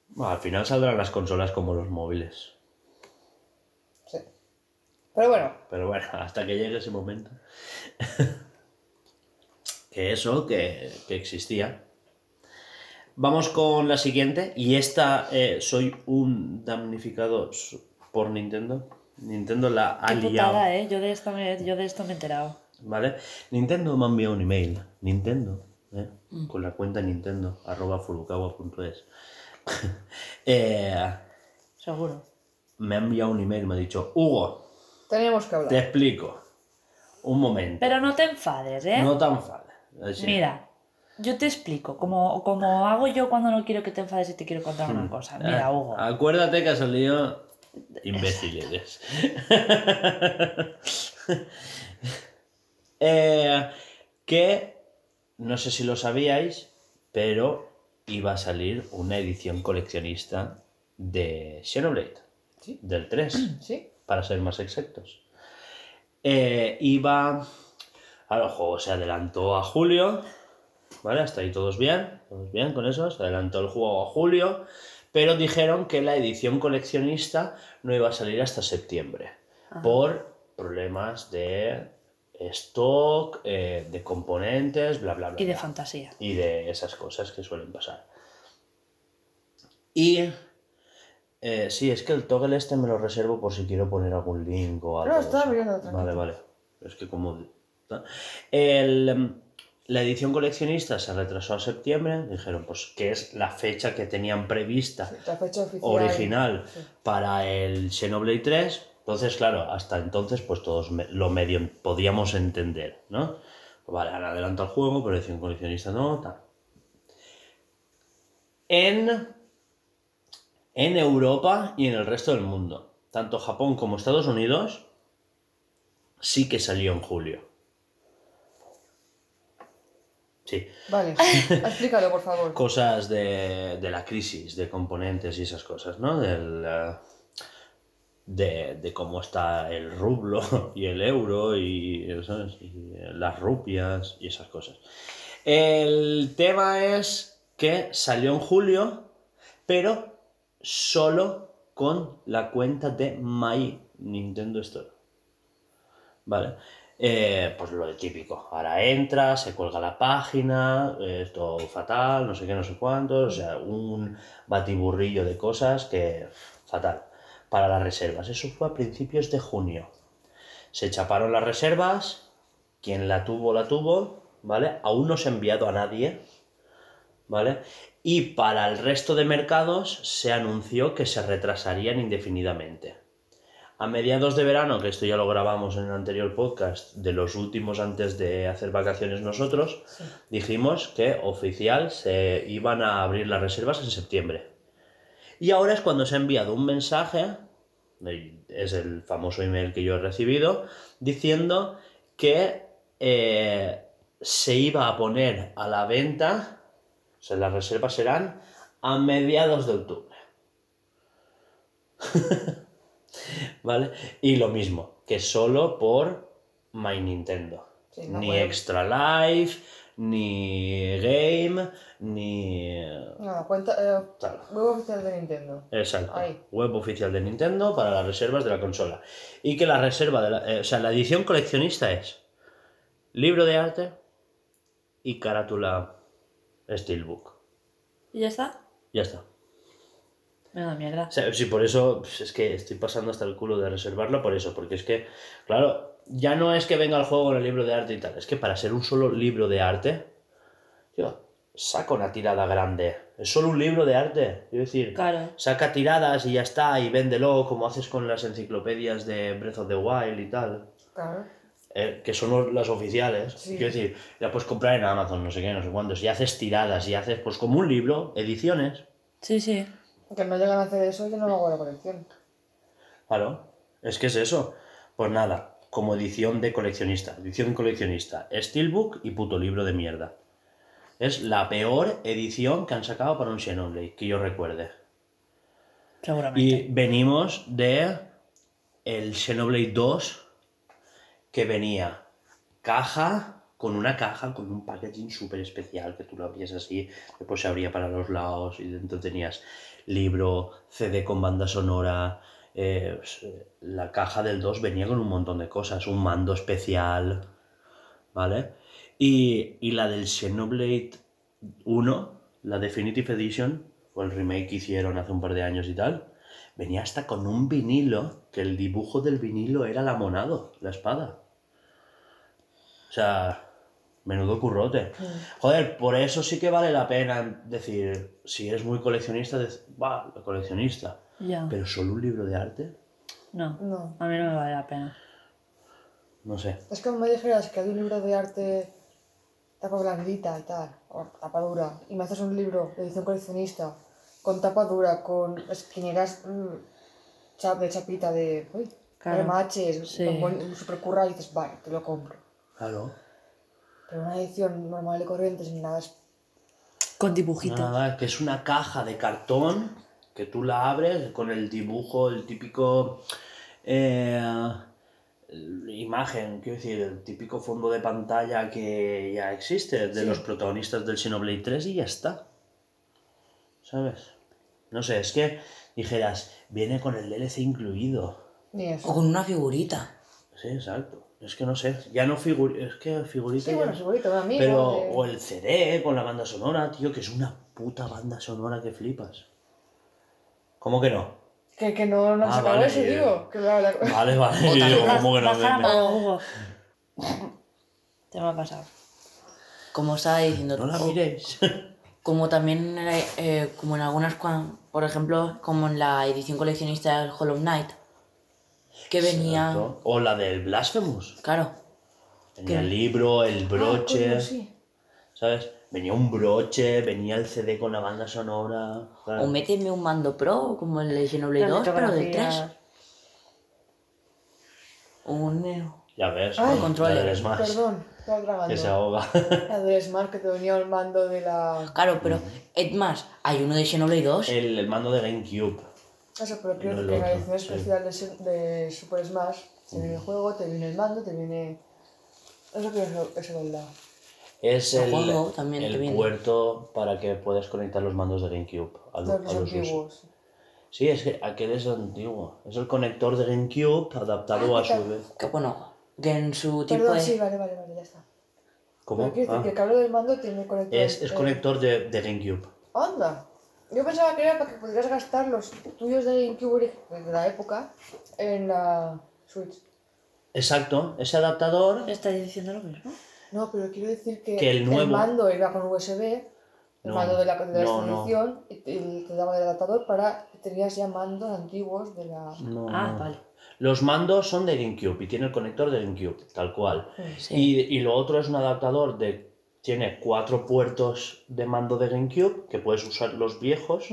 Bueno, al final saldrán las consolas como los móviles. Sí. Pero bueno, Pero bueno, hasta que llegue ese momento. que eso, que, que existía. Vamos con la siguiente. Y esta, eh, soy un damnificado por Nintendo. Nintendo la ha Qué liado. putada, ¿eh? Yo de, esto me, yo de esto me he enterado. ¿Vale? Nintendo me ha enviado un email. Nintendo, ¿eh? con la cuenta Nintendo, arroba furukawa.es. eh, Seguro. me ha enviado un email me ha dicho, Hugo, Teníamos que hablar. te explico. Un momento. Pero no te enfades, ¿eh? No tan fácil. Así. Mira, yo te explico, como, como hago yo cuando no quiero que te enfades y te quiero contar una cosa. Mira, Ah, Hugo. Acuérdate que ha salido imbécil eres. Eh, que no sé si lo sabíais, pero iba a salir una edición coleccionista de Xenoblade. Sí. Del 3, ¿Sí? para ser más exactos. Eh, iba. Ahora el juego se adelantó a julio. ¿Vale? Hasta ahí todos bien. Todos bien con eso. Se adelantó el juego a julio. Pero dijeron que la edición coleccionista no iba a salir hasta septiembre. Por problemas de stock, eh, de componentes, bla, bla, bla. Y de bla fantasía. y de esas cosas que suelen pasar. Y eh, sí, es que el toggle este me lo reservo por si quiero poner algún link o algo. No, estaba tranquilo. Vale, vale. Es que como... El, em, la edición coleccionista se retrasó a septiembre. Dijeron pues que es la fecha que tenían prevista La fecha oficial. original Sí. para el Xenoblade 3. Entonces, claro, hasta entonces, pues todos lo medio podíamos entender, ¿no? Vale, ahora adelanto el juego, pero edición coleccionista no, tal. En, en Europa y en el resto del mundo, tanto Japón como Estados Unidos, sí que salió en julio. Sí Vale, explícalo, por favor. cosas de, de la crisis de componentes y esas cosas, ¿no? Del, eh, de, de cómo está el rublo y el euro y, ¿sabes? y las rupias y esas cosas. El tema es que salió en julio, pero solo con la cuenta de My Nintendo Store. ¿Vale? Eh, pues lo típico. Ahora entra, se cuelga la página, eh, esto fatal, no sé qué, no sé cuántos, o sea, un batiburrillo de cosas que fatal. Para las reservas. Eso fue a principios de junio. Se chaparon las reservas, quien la tuvo, la tuvo, ¿vale? Aún no se ha enviado a nadie, ¿vale? Y para el resto de mercados se anunció que se retrasarían indefinidamente. A mediados de verano, que esto ya lo grabamos en el anterior podcast, de los últimos antes de hacer vacaciones nosotros, dijimos que oficial se iban a abrir las reservas en septiembre. Y ahora es cuando se ha enviado un mensaje, eh, es el famoso email que yo he recibido, diciendo que eh, se iba a poner a la venta, o sea, las reservas serán a mediados de octubre. ¿Vale? Y lo mismo, que solo por My Nintendo. Sí, no ni puede- Extra Life, ni Game, ni... Nada, cuenta. Eh, web oficial de Nintendo. Exacto. Ahí. Web oficial de Nintendo para las reservas de la consola. Y que la reserva de la... eh, o sea, la edición coleccionista es libro de arte y carátula Steelbook. ¿Y ya está? Ya está. Me da mierda. O sea, sí, por eso pues, es que estoy pasando hasta el culo de reservarlo, por eso, porque es que, claro, ya no es que venga el juego con el libro de arte y tal, es que para ser un solo libro de arte, tío, saca una tirada grande. Es solo un libro de arte, quiero decir, Claro. saca tiradas y ya está, y véndelo como haces con las enciclopedias de Breath of the Wild y tal. Claro. eh, que son las oficiales. Sí. Quiero decir, la puedes comprar en Amazon, no sé qué, no sé cuántos, y haces tiradas, y haces pues como un libro, ediciones. Sí, sí. Que no llegan a hacer eso, yo no hago la colección. Claro, es que es eso. Pues nada, como edición de coleccionista. Edición coleccionista, Steelbook y puto libro de mierda. Es la peor edición que han sacado para un Xenoblade, que yo recuerde. Seguramente. Y venimos de el Xenoblade 2, que venía caja, con una caja, con un packaging súper especial, que tú lo abrías así, después se abría para los lados y dentro tenías libro, CD con banda sonora. eh, la caja del 2 venía con un montón de cosas, un mando especial, ¿vale? Y, y la del Xenoblade 1, la Definitive Edition, o el remake que hicieron hace un par de años y tal, venía hasta con un vinilo, que el dibujo del vinilo era la monado, la espada. O sea, Menudo currote. Joder, por eso sí que vale la pena decir, si eres muy coleccionista, va, coleccionista. Ya. Pero solo un libro de arte, No, No. a mí no me vale la pena. no sé. Es como me dijeras que hay un libro de arte tapa blandita y tal, o tapa dura, y me haces un libro de edición coleccionista con tapa dura, con esquineras mm, cha- de chapita de uy, Claro. remaches, Sí. con buen- super currado, y dices, vale, te lo compro. Claro. Pero una edición normal y corriente sin nada es Con dibujitos. Nada, que es una caja de cartón que tú la abres con el dibujo, el típico eh, imagen, quiero decir, el típico fondo de pantalla que ya existe de los protagonistas del Xenoblade 3 y ya está. ¿Sabes? No sé, es que dijeras, viene con el DLC incluido. ni eso. O con una figurita. Sí, exacto. Es que no sé, ya no figurita, es que figurita Sí, ya bueno, un amigo. Pero, o el CD con la banda sonora, tío, que es una puta banda sonora que flipas. ¿Cómo que no? Que, que no, no Ah, vale, eso, bien. digo. Que la, la- Vale, vale. Digo. ¿cómo que no? Hugo. Te me ha pasado. Como estaba diciendo. No la miréis. Como también, eh, eh, como en algunas, por ejemplo, como en la edición coleccionista del Hollow Knight, que venía, Exacto. O la del Blasphemous. claro, Venía el libro, el broche, Ah, coño, sí. ¿sabes? Venía un broche, venía el CD con la banda sonora. claro. o méteme un mando pro, como el de Xenoblade 2, pero del 3, o un Neo. Ya ves, Ay, la controles. del Smash, Perdón, estaba que se ahoga. La del Smart que te venía el mando de la. Claro, pero es más, hay uno de Xenoblade 2, el, el mando de GameCube. Eso, pero creo No el que en la edición sí. especial de, de Super Smash te viene el juego, te viene el mando, te viene. Eso creo que es. Es El el, juego también te el viene. puerto para que puedas conectar los mandos de GameCube a, que a los antiguos. Sí, es que aquel es antiguo. Es el conector de GameCube adaptado Ah, a ¿qué su vez. que bueno, que en su tipo Perdón, de... sí, vale, vale, vale, ya está. ¿Cómo? Pero quiero decir Ah. que el cable del mando tiene conector. Es, es eh, conector de, de GameCube. Anda. Yo pensaba que era para que pudieras gastar los tuyos de GameCube de la época en la Switch. Exacto, ese adaptador. ¿Estás diciendo lo mismo? No, pero quiero decir que, Que el nuevo- mando era con USB, el No, mando de la, de la no, y te, daba el adaptador para. Tenías ya mandos antiguos de la. No, Ah, no. vale. Los mandos son de GameCube y tiene el conector de GameCube, tal cual. Sí. Y, y lo otro es un adaptador de. Tiene cuatro puertos de mando de GameCube que puedes usar los viejos,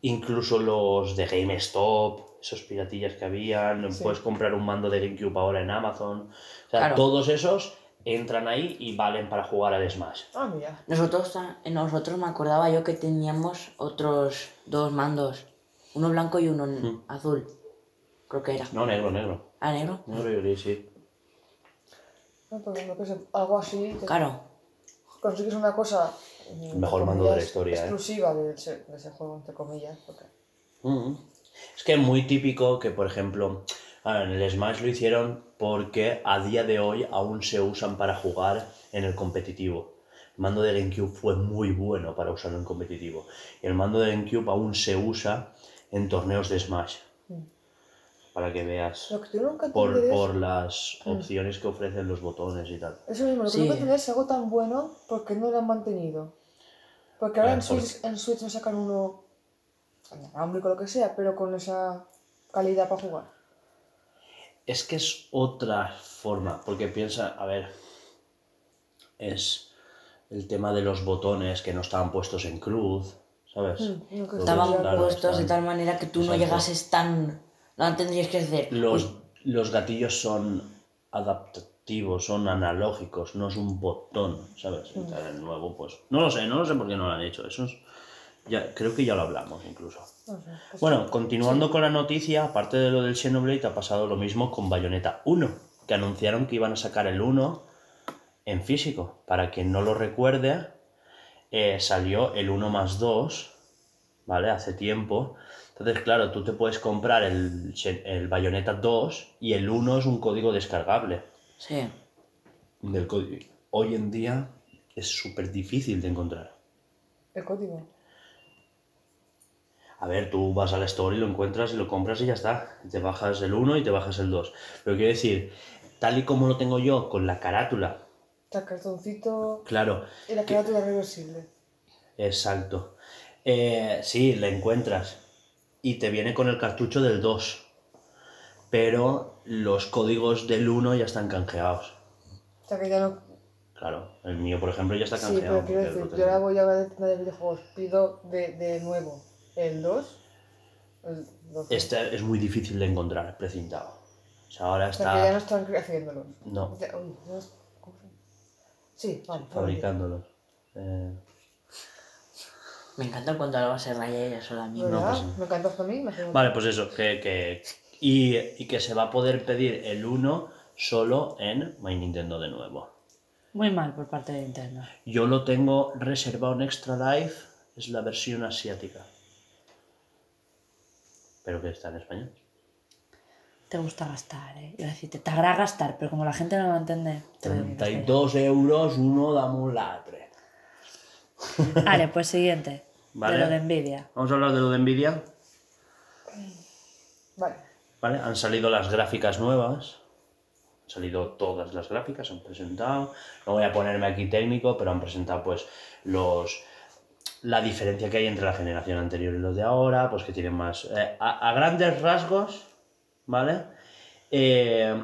incluso los de GameStop, esos piratillas que habían. Sí. Puedes comprar un mando de GameCube ahora en Amazon. O sea, Claro. todos esos entran ahí y valen para jugar al Smash. Ah, mira. Nosotros, ta- nosotros me acordaba yo que teníamos otros dos mandos, uno blanco y uno Hmm. azul, creo que era. No, negro, negro. ¿Ah, negro? Negro y gris, sí. No, no que sé, algo así. te- Claro, Consigues una cosa. mm, El mejor mando de la historia, ¿eh? Exclusiva de, ese, de ese juego, entre comillas. Porque... Mm. Es que es muy típico que, por ejemplo, ah, en el Smash lo hicieron porque a día de hoy aún se usan para jugar en el competitivo. El mando de GameCube fue muy bueno para usarlo en competitivo. Y el mando de GameCube aún se usa en torneos de Smash. Para que veas Lo que tú nunca por, por las opciones que ofrecen los botones y tal. Eso mismo, lo que Sí. nunca es algo tan bueno porque no lo han mantenido. Porque ahora Ah, en, por- Switch, en Switch nos sacan uno inalámbrico lo que sea, pero con esa calidad para jugar. Es que es otra forma, porque piensa, a ver, es el tema de los botones que no estaban puestos en cruz, ¿sabes? Mm, no, que estaban claro, puestos de tal manera que tú no llegases tan... No tendrías que hacer... Los, los gatillos son adaptativos, son analógicos, no es un botón, ¿sabes? Mm. El nuevo, pues, no lo sé, no lo sé por qué no lo han hecho, eso es, ya, creo que ya lo hablamos incluso. No sé, pues Bueno, continuando con la noticia, aparte de lo del Xenoblade, ha pasado lo mismo con Bayonetta 1, que anunciaron que iban a sacar el 1 en físico. Para quien no lo recuerde, eh, salió el 1 más 2, ¿vale? Hace tiempo. Entonces, claro, tú te puedes comprar el, el Bayonetta 2 y el 1 es un código descargable. Sí. Del código. Hoy en día es súper difícil de encontrar. El código. A ver, tú vas al store y lo encuentras y lo compras y ya está. Te bajas el 1 y te bajas el 2. Pero quiero decir, tal y como lo tengo yo con la carátula El cartoncito Claro, y la carátula reversible. exacto. Eh, sí, la encuentras. Y te viene con el cartucho del 2. Pero los códigos del 1 ya están canjeados. O sea que ya no. Claro, el mío, por ejemplo, ya está Sí, canjeado. pero quiero decir, yo ahora voy a la tienda de videojuegos, pido de, de nuevo el 2. El 12. Este es muy difícil de encontrar precintado. O sea, ahora O sea que ya no está están haciéndolos. No. Sí, vale. fabricándolos. Eh, Me encanta cuando Alba se raya ella sola misma. ¿Verdad? pues sí. Me encantaste a mí, me Vale, pues eso, que, que- y, y que se va a poder pedir el 1 solo en My Nintendo de nuevo. Muy mal por parte de Nintendo. Yo lo tengo reservado en Extra Life, es la versión asiática. Pero que está en español. Te gusta gastar, ¿eh? A decirte, te agrada gastar, pero como la gente no lo entiende, te lo digo en castellano. 32 euros, uno dame un latre. Vale, pues siguiente. Vale. De lo de Nvidia. Vamos a hablar de lo de Nvidia. Vale. ¿Vale? Han salido las gráficas nuevas. Han salido todas las gráficas, han presentado. No voy a ponerme aquí técnico, pero han presentado pues los la diferencia que hay entre la generación anterior y los de ahora, pues que tienen más. eh, a, a grandes rasgos, ¿vale? Eh,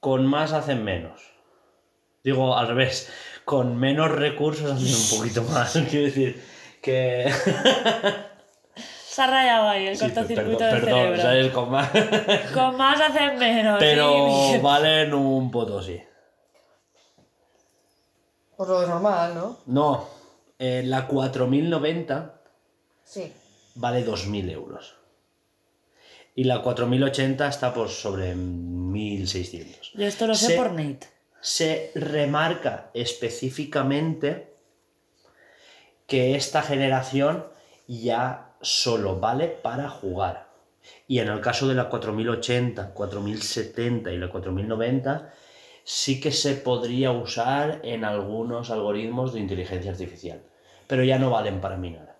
con más hacen menos. Digo al revés, con menos recursos hacen un poquito más. Quiero decir que. Se ha rayado ahí el Sí, cortocircuito perdón, del perdón, cerebro. ¿sabes? Con más. Con más hacen menos. Pero sí. valen un potosí. Pues lo de normal, ¿no? No, eh, la 4090 Sí. vale 2.000 euros. Y la 4080 está por sobre 1.600. Yo esto lo sé Se- por Nate. Se remarca específicamente que esta generación ya solo vale para jugar. Y en el caso de la 4080, 4070 y la 4090, sí que se podría usar en algunos algoritmos de inteligencia artificial. Pero ya no valen para minar.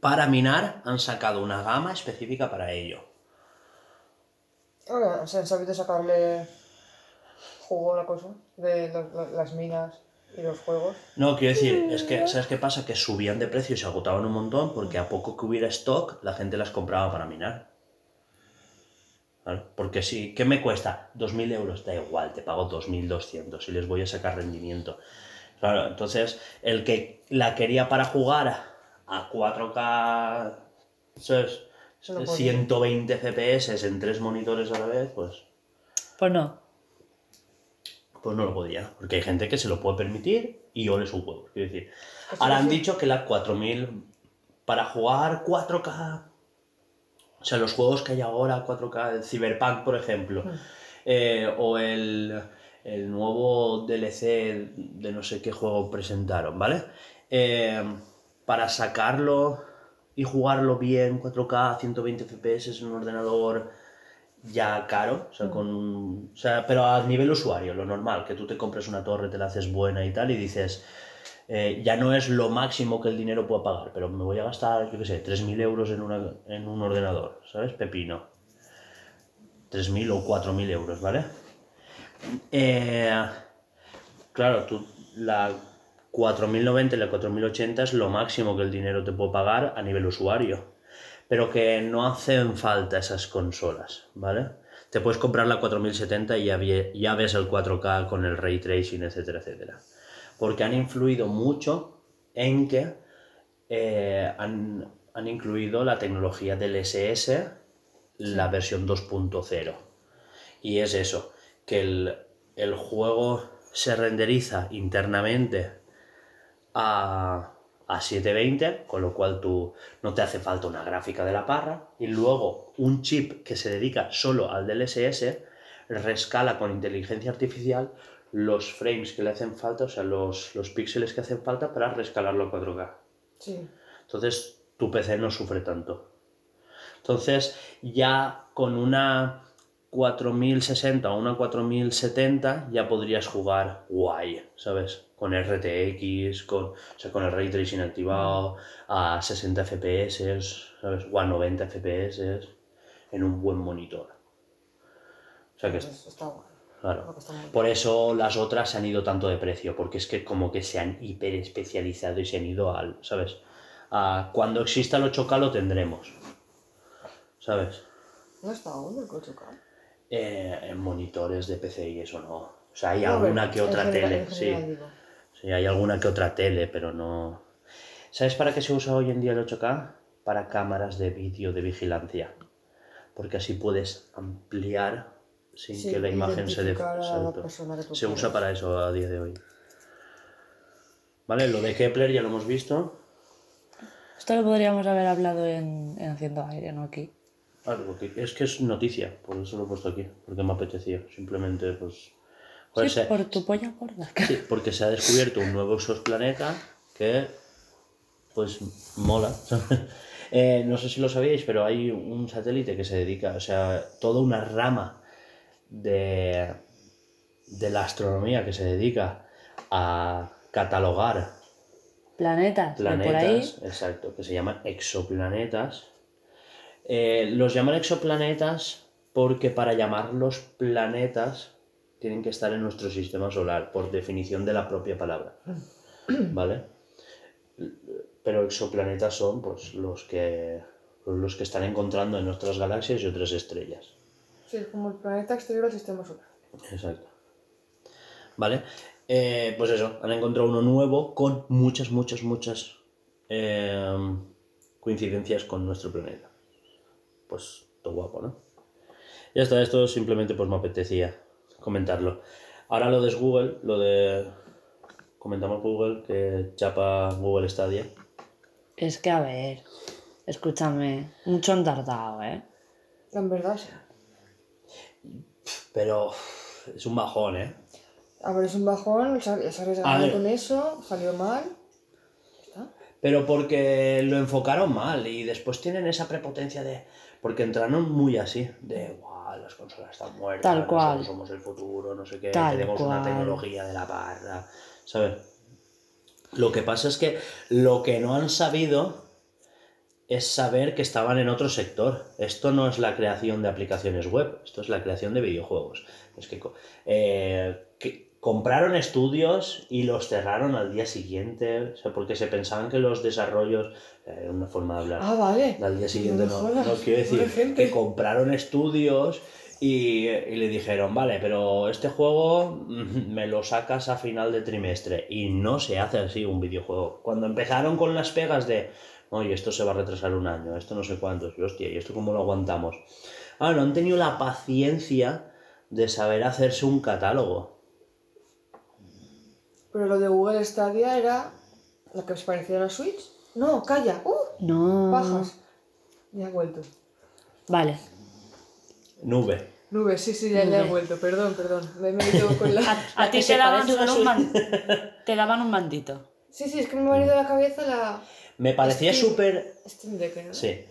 Para minar han sacado una gama específica para ello. Ahora, se han sabido sacarle jugo a la cosa de las minas y los juegos. No, quiero decir, es que, ¿sabes qué pasa? Que subían de precio y se agotaban un montón porque a poco que hubiera stock, la gente las compraba para minar. Claro, Porque si, ¿qué me cuesta? 2.000 euros, da igual, te pago 2.200 y les voy a sacar rendimiento. Claro, entonces, el que la quería para jugar a 4K, ¿sabes? No podía. 120 FPS en tres monitores a la vez, pues Pues no. Pues no lo podía, porque hay gente que se lo puede permitir y ole sus huevos. Quiero decir, Pues ahora han sí. dicho que la 4000 para jugar 4K, o sea, los juegos que hay ahora 4K, el Cyberpunk, por ejemplo, Mm. eh, o el, el nuevo DLC de no sé qué juego presentaron, ¿vale? Eh, para sacarlo y jugarlo bien 4K, 120 FPS en un ordenador ya caro, o sea, con un- o sea, pero a nivel usuario, lo normal, que tú te compres una torre, te la haces buena y tal, y dices, eh, ya no es lo máximo que el dinero pueda pagar, pero me voy a gastar, yo qué sé, 3.000 euros en, una- en un ordenador, ¿sabes? Pepino. 3.000 o 4.000 euros, ¿vale? Eh, claro, tú, la 4090 y la 4080 es lo máximo que el dinero te puede pagar a nivel usuario pero que no hacen falta esas consolas, ¿vale? Te puedes comprar la 4070 y ya, ves el 4K con el ray tracing, etcétera, etcétera. Porque han influido mucho en que eh, han, han incluido la tecnología del SS, la versión 2.0. Y es eso, que el, el juego se renderiza internamente a, a 720, con lo cual tú no te hace falta una gráfica de la parra, y luego un chip que se dedica solo al DLSS rescala con inteligencia artificial los frames que le hacen falta, o sea, los, los píxeles que hacen falta para rescalarlo a 4K. Sí. Entonces tu PC no sufre tanto. Entonces ya con una 4060 o una 4070 ya podrías jugar guay, ¿sabes? Con RTX, con, o sea, con el ray tracing activado a 60 FPS, ¿sabes? O a 90 FPS en un buen monitor. O sea que Pues está guay. Claro. Por eso las otras se han ido tanto de precio, porque es que como que se han hiper especializado y se han ido al, ¿sabes? A cuando exista el 8K lo tendremos. ¿Sabes? ¿No está aún el 8K? Eh, en monitores de PC y eso no. O sea, hay No, alguna que otra general- tele, sí. digo. Sí, hay alguna que otra tele, pero no. ¿Sabes para qué se usa hoy en día el 8K? Para cámaras de vídeo de vigilancia. Porque así puedes ampliar sin Sí, que la imagen se dé. Se usa para eso a día de hoy. Vale, lo de Kepler ya lo hemos visto. Esto lo podríamos haber hablado en, en Haciendo Aire, no aquí. Ah, porque es que es noticia, por eso lo he puesto aquí, porque me apetecía. Simplemente, pues. Sí, se- por tu polla gorda. Sí, porque se ha descubierto un nuevo exoplaneta que, pues, mola. Eh, no sé si lo sabíais, pero hay un satélite que se dedica, o sea, toda una rama de, de la astronomía que se dedica a catalogar Planetas, de por ahí. planetas, exacto, que se llaman exoplanetas. Eh, los llaman exoplanetas porque para llamarlos planetas tienen que estar en nuestro sistema solar, por definición de la propia palabra. ¿Vale? Pero exoplanetas son pues, los, que, los que están encontrando en nuestras galaxias y otras estrellas. Sí, es como el planeta exterior al sistema solar. Exacto. ¿Vale? Eh, pues eso, han encontrado uno nuevo con muchas, muchas, muchas eh, coincidencias con nuestro planeta. Pues todo guapo, ¿no? Ya está, esto simplemente pues me apetecía comentarlo. Ahora lo de Google, lo de... Comentamos Google, que chapa Google Stadia. Es que, a ver, escúchame, mucho han tardado, ¿eh? En verdad, sí. Pero es un bajón, ¿eh? A ver, es un bajón, se arriesgaron con eso, salió mal. ¿Está? Pero porque lo enfocaron mal y después tienen esa prepotencia de... Porque entraron muy así, de, guau, las consolas están muertas, Tal cual. nosotros somos el futuro, no sé qué, Tal tenemos una tecnología de la parra, ¿sabes? Lo que pasa es que lo que no han sabido es saber que estaban en otro sector. Esto no es la creación de aplicaciones web, esto es la creación de videojuegos. Es que, eh, que compraron estudios y los cerraron al día siguiente, o sea, porque se pensaban que los desarrollos, eh, una forma de hablar, Ah, vale. al día siguiente no, no quiero decir gente. que compraron estudios y, y le dijeron, vale, pero este juego mm, me lo sacas a final de trimestre y no se hace así un videojuego. Cuando empezaron con las pegas de, oye, esto se va a retrasar un año, esto no sé cuántos, y hostia, ¿y esto cómo lo aguantamos? Ah, no han tenido la paciencia de saber hacerse un catálogo. Pero lo de Google Stadia era la que se parecía a la Switch. No, calla. ¡Uh! No. Bajas. Ya he vuelto. Vale. Nube. Nube, sí, sí, ya, ya he Nube. vuelto. Perdón, perdón. Me he metido con la... A ti te daban un man- Te daban un mandito. Sí, sí, es que me ha venido a la cabeza la... Me parecía súper ¿no? Sí.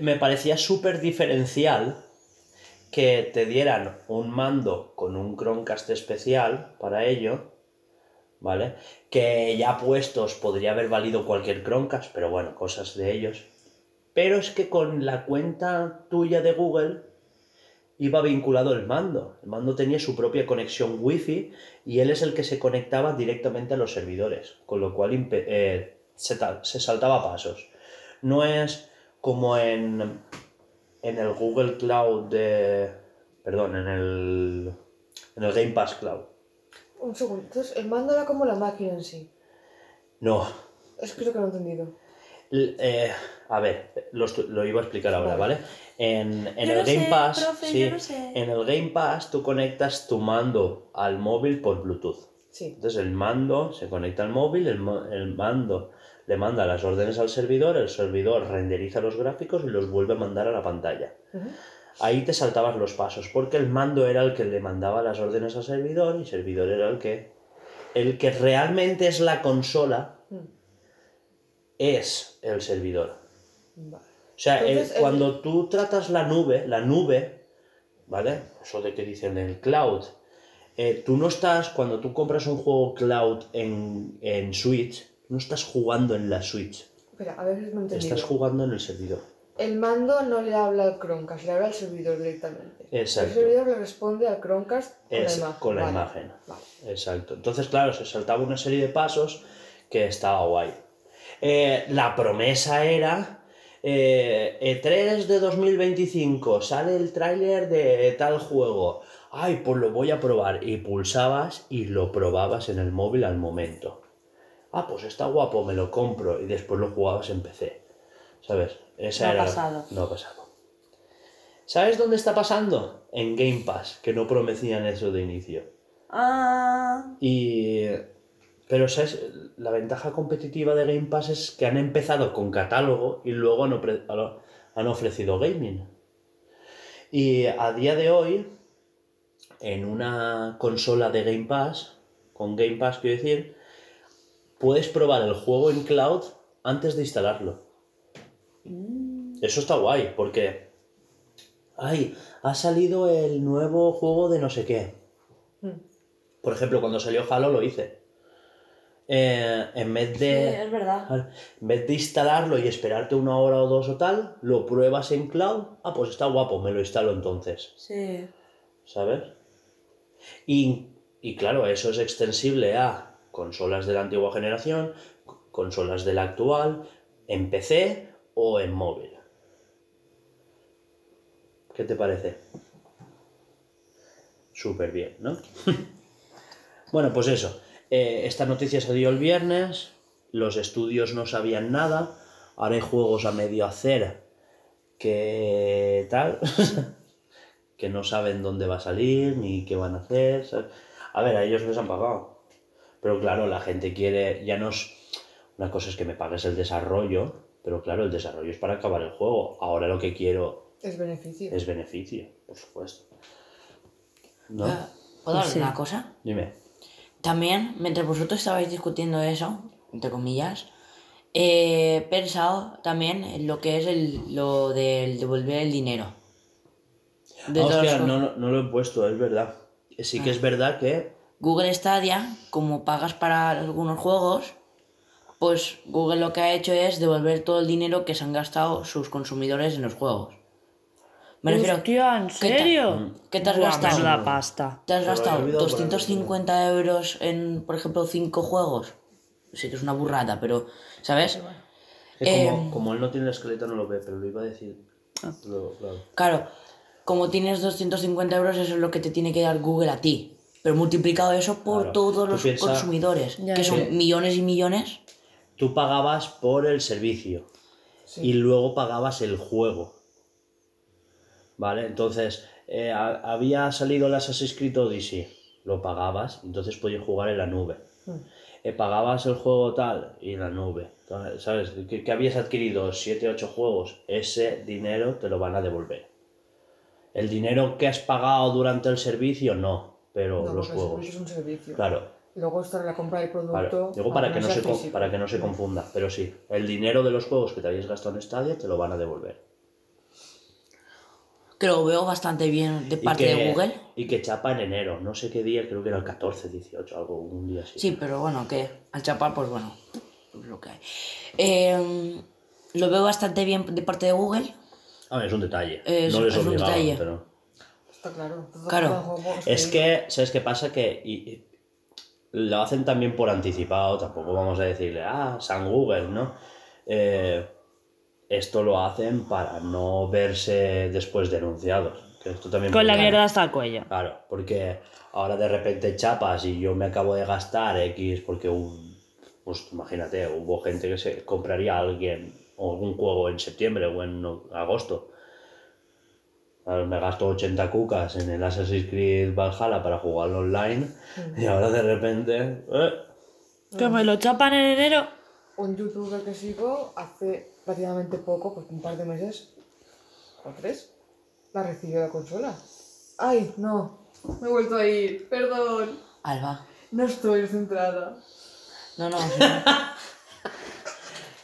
Me parecía súper diferencial que te dieran un mando con un Chromecast especial para ello, ¿vale? Que ya puestos podría haber valido cualquier Chromecast, pero bueno, cosas de ellos. Pero es que con la cuenta tuya de Google iba vinculado el mando. El mando tenía su propia conexión Wi-Fi y él es el que se conectaba directamente a los servidores, con lo cual eh, se, se saltaba pasos. No es como en, en el Google Cloud de... Perdón, en el, en el Game Pass Cloud. Un segundo. Entonces, el mando era como la máquina en sí. No, Es que creo que lo he entendido. L- eh, a ver, lo, lo iba a explicar ahora, Vale. ¿vale? En, en Yo el no Game sé, Pass, profe, sí, yo no sé. en el Game Pass tú conectas tu mando al móvil por Bluetooth. Sí. Entonces el mando se conecta al móvil, el, el mando le manda las órdenes al servidor, el servidor renderiza los gráficos y los vuelve a mandar a la pantalla. Ujú. Ahí te saltabas los pasos, porque el mando era el que le mandaba las órdenes al servidor y el servidor era el que... El que realmente es la consola Mm. es el servidor. Vale. O sea, Entonces, el- cuando tú tratas la nube, la nube, ¿vale? Eso de que dicen el cloud, eh, tú no estás, cuando tú compras un juego cloud en, en Switch, no estás jugando en la Switch, Espera, a estás jugando en el servidor. El mando no le habla al Chromecast, le habla al servidor directamente. Exacto. El servidor le responde al Chromecast con Es la imagen. con la Vale, imagen. vale. Exacto. Entonces, claro, se saltaba una serie de pasos que estaba guay. Eh, la promesa era eh, E3 de 2025, sale el tráiler de tal juego. Ay, pues lo voy a probar. Y pulsabas y lo probabas en el móvil al momento. Ah, pues está guapo, me lo compro. Y después lo jugabas en PC. ¿Sabes? Esa No ha era... pasado. No ha pasado. ¿Sabes dónde está pasando? En Game Pass, que no prometían eso de inicio. Ah. Y. Pero, ¿sabes? La ventaja competitiva de Game Pass es que han empezado con catálogo y luego han, han ofrecido gaming. Y a día de hoy, en una consola de Game Pass, con Game Pass quiero decir, puedes probar el juego en cloud antes de instalarlo. Eso está guay, porque. Ay, ha salido el nuevo juego de no sé qué. Por ejemplo, cuando salió Halo lo hice. Eh, en vez Sí, de. es verdad. En vez de instalarlo y esperarte una hora o dos o tal, lo pruebas en cloud. Ah, pues está guapo, me lo instalo entonces. Sí. ¿Sabes? Y, y claro, eso es extensible a consolas de la antigua generación, consolas de la actual, en PC o en móvil. ¿Qué te parece? Súper bien, ¿no? bueno, pues eso. Eh, esta noticia se dio el viernes, los estudios no sabían nada, ahora hay juegos a medio hacer que tal, que no saben dónde va a salir ni qué van a hacer. ¿sabes? A ver, a ellos les han pagado. Pero claro, la gente quiere, ya no es... Una cosa es que me pagues el desarrollo, pero claro, el desarrollo es para acabar el juego. Ahora lo que quiero Es beneficio. es beneficio, por supuesto. ¿No? Eh, ¿Puedo Pues hablar sí. una cosa? Dime. También, mientras vosotros estabais discutiendo eso, entre comillas, he pensado también en lo que es el, lo del devolver el dinero. De Ah, hostia, los- no, no- no lo he puesto, es verdad. Sí que es verdad que Google Stadia, como pagas para algunos juegos, pues Google lo que ha hecho es devolver todo el dinero que se han gastado sus consumidores en los juegos. Me refiero, Hostia, ¿en ¿qué ta- serio? ¿qué te has Buah, gastado? menuda pasta. ¿Te has había gastado olvidado por 250 euros en, por ejemplo, 5 juegos? Sí que es una burrada, pero, ¿sabes? que como, Eh, como él no tiene el esqueleto no lo ve, pero lo iba a decir. Ah. Lo- claro. Claro, como tienes 250 euros, eso es lo que te tiene que dar Google a ti. Pero multiplicado eso por Claro. todos los piensa- consumidores, Ya, que son millones y millones. Tú pagabas por el servicio y luego pagabas el juego. ¿Vale? Entonces, eh, ha- había salido el Assassin's Creed Odyssey, lo pagabas, entonces podías jugar en la nube. Eh, pagabas el juego tal y en la nube. Entonces, ¿Sabes? Que, que habías adquirido 7, 8 juegos, ese dinero te lo van a devolver. El dinero que has pagado durante el servicio, no, pero No, los juegos. es un servicio. Claro. Luego está la compra del producto. Claro, digo para que, no se, físico. para que no se confunda, pero sí, el dinero de los juegos que te habías gastado en Stadia te lo van a devolver. Que lo veo bastante bien de parte que- de Google. Y que chapa en enero, no sé qué día, creo que era el 14, 18, algo, un día así. Sí, pero bueno, que al chapar, pues bueno, lo que hay. Eh, lo veo bastante bien de parte de Google. A ver, es un detalle. Es- no les es un detalle. pero... Está claro. Claro. Es que, ¿sabes qué pasa? Que y- y lo hacen también por anticipado, tampoco vamos a decirle, ah, San Google, ¿no? Eh, esto lo hacen para no verse después denunciados. que esto también Con la podría- mierda hasta el cuello. Claro, porque ahora de repente chapas y yo me acabo de gastar X porque un, pues imagínate, hubo gente que se compraría a alguien o algún juego en septiembre o en agosto. Me gasto 80 cucas en el Assassin's Creed Valhalla para jugarlo online y ahora de repente... eh, Que me lo chapan en enero. Un youtuber que sigo hace relativamente poco, pues un par de meses o tres, la recibió la consola. ¡Ay, no! Me he vuelto a ir, perdón. Alba. No estoy centrada. No, no, sí.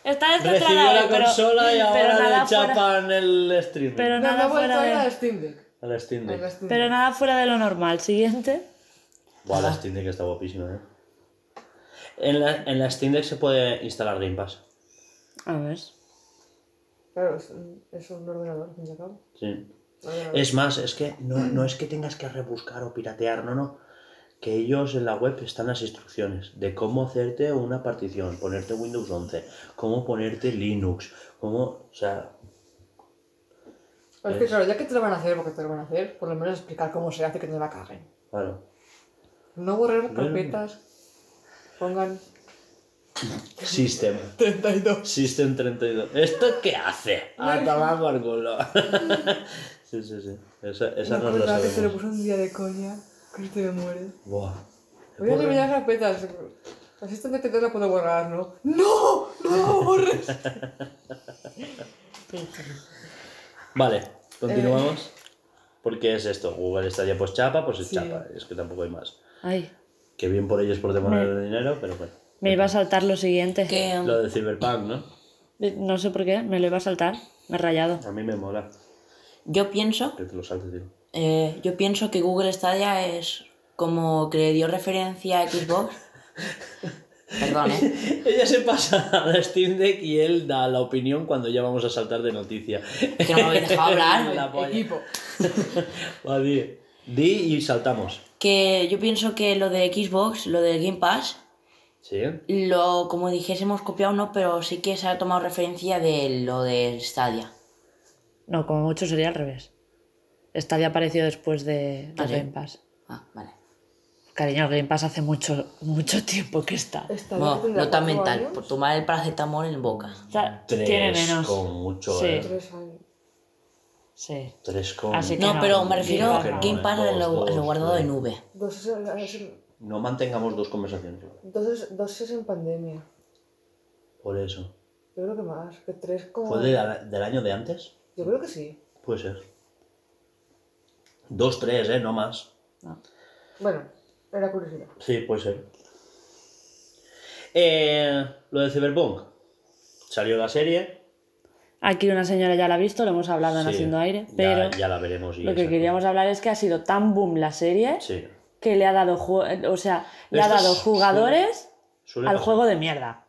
Está Recibió descontrolado, la pero, consola y pero ahora le fuera- chapan el stream. pero No, nada fuera de- Steam Deck. Al Steam Deck. Al Steam Pero nada fuera de lo normal. Siguiente. Buah, la Steam Deck está guapísima, ¿eh? En la, en la Steam Deck se puede instalar Game Pass. A ver. Claro, es, un- es un ordenador, al fin y al cabo. Sí. Es más, es que no, no es que tengas que rebuscar o piratear, no, no. Que ellos en la web están las instrucciones de cómo hacerte una partición, ponerte Windows 11, cómo ponerte Linux, cómo, o sea, Es que claro, ya que te lo van a hacer, porque te lo van a hacer, por lo menos explicar cómo se hace que no la caguen. claro. No borrar carpetas. Pongan System. 32. System 32. ¿Esto qué hace? A tomar por culo. sí, sí, sí. Esa, esa no la acuerdo que se lo puso un día de coña. Que te me muere. Buah. Voy a eliminar carpetas. Así esta de la puedo borrar, ¿no? ¡No! ¡No borres! Vale, continuamos. Porque es esto, Google estaría pues chapa, pues es Sí. chapa. Es que tampoco hay más. Ay, Que bien por ellos por demorar el dinero, pero bueno. me iba a saltar lo siguiente. Que, Lo de Cyberpunk, ¿no? No sé por qué, me lo iba a saltar. Me he rayado. A mí me mola yo pienso, que te lo saltes, tío. Eh, yo pienso que Google Stadia es como que le dio referencia a Xbox. Perdón, ¿eh? Ella se pasa a la Steam Deck y él da la opinión cuando ya vamos a saltar de noticia. Es que no me habéis dejado hablar. Equipo. Va, di. Di y saltamos. Que yo pienso que lo de Xbox, lo del Game Pass, ¿Sí? lo como dijésemos copiado no, pero sí que se ha tomado referencia de lo de Stadia. No, como mucho sería al revés. Estaría aparecido después de, de Ah, ¿sí? Game Pass. Ah, vale. Cariño, el Game Pass hace mucho, mucho tiempo que está. Vez tendrá nota cuatro mental, años. por tomar el paracetamol en boca. O sea, Tres tiene menos. con mucho, Sí. ¿eh? Tres años. Sí. Tres con... Así que No, no, pero me refiero a que no, Game Pass dos, lo, lo guardado en nube. Dos es, es en- No mantengamos dos conversaciones. dos, es, dos es en pandemia. Por eso. Yo creo que más. Que tres como... ¿Fue de- del año de antes? Yo creo que sí. Puede ser. Dos, tres, ¿eh? No más. Bueno, era curiosidad. Sí, puede ser. Eh, lo de Cyberpunk. Salió la serie. Aquí una señora ya la ha visto, lo hemos hablado en Sí, Haciendo Aire, pero Ya, la veremos. y lo que queríamos hablar es que ha sido tan boom la serie Sí. que le ha dado, o sea, le ha dado es- jugadores Suele al pasar. juego de mierda.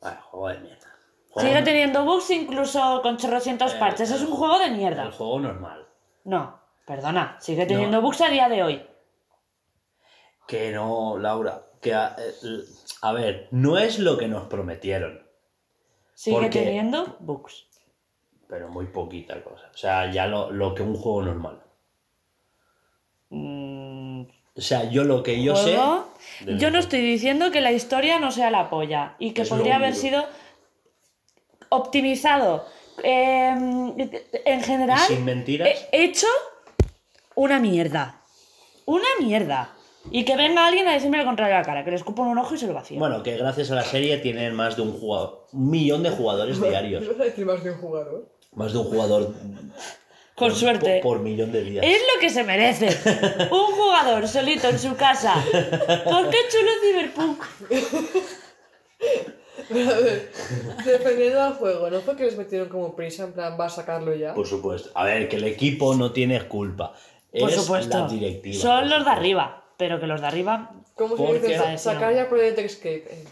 Ah, juego de mierda. Juego Sigue no- teniendo bugs incluso con chorrocientos Eh, parches. Es el- un juego de El mierda. juego normal. No, perdona, sigue teniendo No. bugs a día de hoy. Que no, Laura. Que a, a ver, no es lo que nos prometieron. Sigue Porque- teniendo bugs. Pero muy poquita cosa. O sea, ya lo, lo que un juego normal. Mm, O sea, yo lo que yo juego- sé. Yo no estoy diciendo que la historia no sea la polla y que Es podría haber sido optimizado. eh, en general, sin mentiras. he hecho una mierda. Una mierda. Y que venga alguien a decirme lo contrario a la cara, que le escupo en un ojo y se lo vacío. Bueno, que gracias a la serie tienen más de un jugador. Un millón de jugadores diarios. ¿Ibas a decir más de un jugador? Más de un jugador. Con por- suerte. Por, por millón de días. Es lo que se merece. Un jugador solito en su casa. ¿Por qué chulo Cyberpunk? Pero a ver, dependiendo del juego, ¿no fue que les metieron como prisa, en plan, va a sacarlo ya? Por supuesto. A ver, que el equipo no tiene culpa. Por es supuesto. la directiva. Son los de arriba. Pero que los de arriba. ¿Cómo se dice? Sa-. Sacar ya Project Escape. Eh,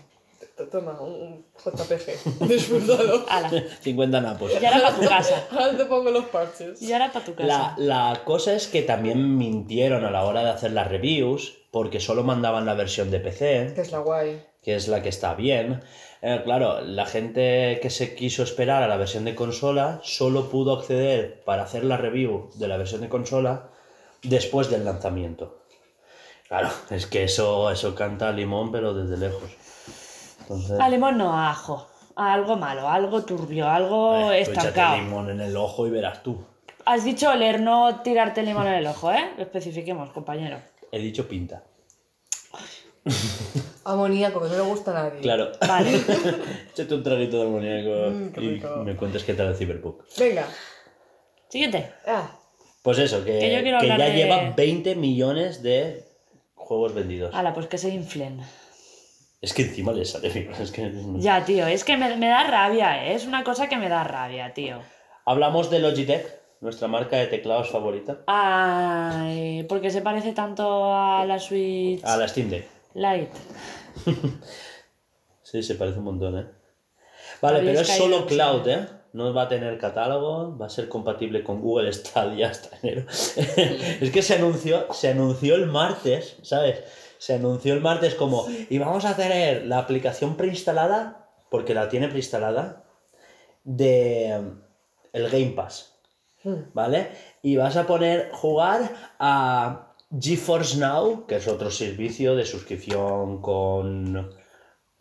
t- toma, un, un JPG. Disfrutado. Ala. 50 napos. Y ahora para tu casa. Ahora te pongo los parches. Y ahora para tu La, casa. la cosa es que también mintieron a la hora de hacer las reviews porque solo mandaban la versión de PC, Que es la guay. que es la que está bien. Eh, claro, la gente que se quiso esperar a la versión de consola solo pudo acceder para hacer la review de la versión de consola después del lanzamiento. Claro, es que eso, eso canta a limón, pero desde lejos. Entonces, A limón no, a ajo. A algo malo, algo turbio, algo eh, estancado. limón en el ojo y verás tú. Has dicho oler, no tirarte limón en el ojo, ¿eh? Lo especifiquemos, compañero. He dicho pinta. Amoníaco, que no le gusta a nadie. Claro. Vale. Échate un traguito de amoníaco Mm, y me cuentes qué tal el Cyberpunk. Venga. Siguiente. Ah, Pues eso, que, Que ya de- lleva 20 millones de juegos vendidos. Ala, pues que se inflen. Es que encima le sale. Es que... Ya, tío, es que me, me da rabia, ¿eh? Es una cosa que me da rabia, tío. Hablamos de Logitech, nuestra marca de teclados favorita. Ay, porque se parece tanto a la Switch A la Steam Deck. Lite. Sí, se parece un montón, ¿eh? Vale, pero es solo cloud. ¿eh? No va a tener catálogo, va a ser compatible con Google Stadia hasta enero. es que se anunció, se anunció el martes, ¿sabes? Se anunció el martes como, y vamos a tener la aplicación preinstalada, porque la tiene preinstalada, de um, el Game Pass, ¿vale? Y vas a poner jugar a GeForce Now, que es otro servicio de suscripción con,